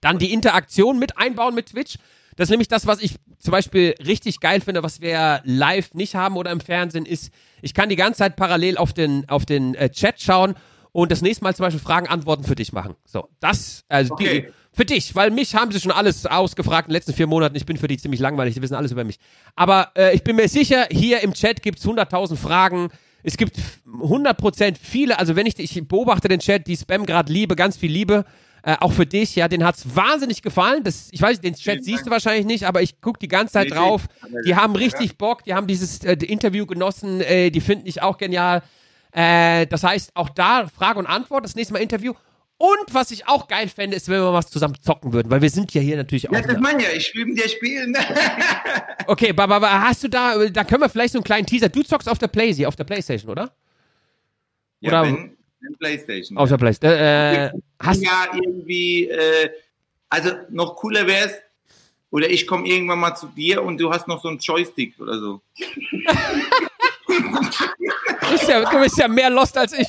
dann die Interaktion mit einbauen mit Twitch. Das ist nämlich das, was ich zum Beispiel richtig geil finde, was wir live nicht haben oder im Fernsehen, ist, ich kann die ganze Zeit parallel auf den, auf den äh, Chat schauen und das nächste Mal zum Beispiel Fragen, Antworten für dich machen. So, das, also die, Okay. für dich, weil mich haben sie schon alles ausgefragt in den letzten vier Monaten. Ich bin für die ziemlich langweilig, die wissen alles über mich. Aber äh, ich bin mir sicher, hier im Chat gibt's 100.000 Fragen. Es gibt 100% viele, also wenn ich, ich beobachte den Chat, die Spam gerade Liebe, ganz viel Liebe. Äh, auch für dich, ja, den hat's wahnsinnig gefallen. Das, ich weiß, den Chat Vielen siehst Dank. du wahrscheinlich nicht, aber ich guck die ganze Zeit Nee, drauf. Die haben richtig Bock, die haben dieses äh, Interview genossen, äh, die finden ich auch genial. Äh, das heißt, auch da Frage und Antwort, das nächste Mal Interview. Und was ich auch geil fände, ist, wenn wir mal was zusammen zocken würden, weil wir sind ja hier natürlich auch. Ja, das meine ich ja. Ich will mit dir spielen. Okay, aber, aber hast du da, da können wir vielleicht so einen kleinen Teaser. Du zockst auf der Playsee, auf der Playstation, oder? ja, Oder- wenn Playstation. Auf der Playstation. Äh, äh, hast, ja irgendwie, äh, also noch cooler wär's, oder ich komme irgendwann mal zu dir und du hast noch so einen Joystick oder so. du, bist ja, du bist ja mehr lost als ich.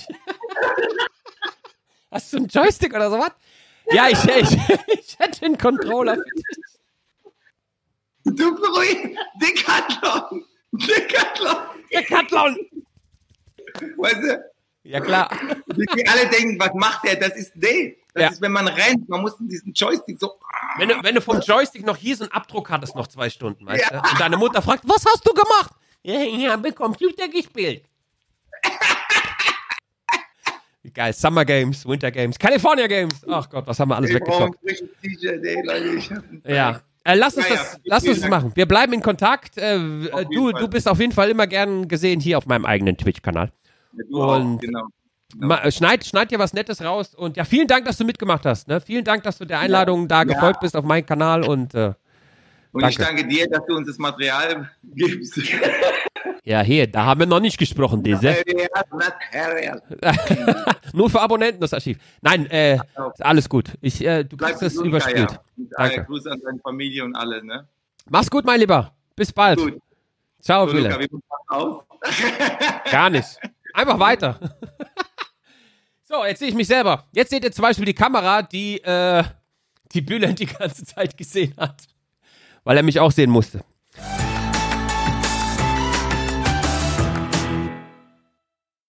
Hast du einen Joystick oder sowas? Ja, ich, ich, ich hätte einen Controller. Du beruhig, Decathlon, Decathlon, Decathlon. weißt du? Ja, klar. Die alle denken, was macht der? Das ist, nee, das Ja. ist, wenn man rennt, man muss diesen Joystick so, Wenn du, wenn du vom Joystick noch hier so einen Abdruck hattest, noch zwei Stunden, weißt du? Und deine Mutter fragt, was hast du gemacht? Ja, ich habe Computer gespielt. Geil. Summer Games, Winter Games, California Games. Ach Gott, was haben wir alles ich ey, Ja. Äh, lass uns Ja, das, ja. lass uns das machen. Wir bleiben in Kontakt. Äh, du, Fall. du bist auf jeden Fall immer gern gesehen hier auf meinem eigenen Twitch-Kanal. Du auch, Und- genau. Ma- äh, Schneid, schneid dir was Nettes raus und ja, vielen Dank, dass du mitgemacht hast. Ne? Vielen Dank, dass du der Einladung da gefolgt bist auf meinen Kanal und äh, Und ich Danke. danke dir, dass du uns das Material gibst. ja, hier, da haben wir noch nicht gesprochen, diese. Material. Nur für Abonnenten das Archiv. Nein, äh, ist alles gut. Ich, äh, du Bleib kriegst gesund, überspielt. Äh, Danke. Grüße an deine Familie und alle, ne? Mach's gut, mein Lieber. Bis bald. Gut. Ciao, So, Luca, Wille. wir auf. Gar nicht. Einfach weiter. so, jetzt sehe ich mich selber. Jetzt seht ihr zum Beispiel die Kamera, die äh, die Bülent die ganze Zeit gesehen hat. Weil er mich auch sehen musste.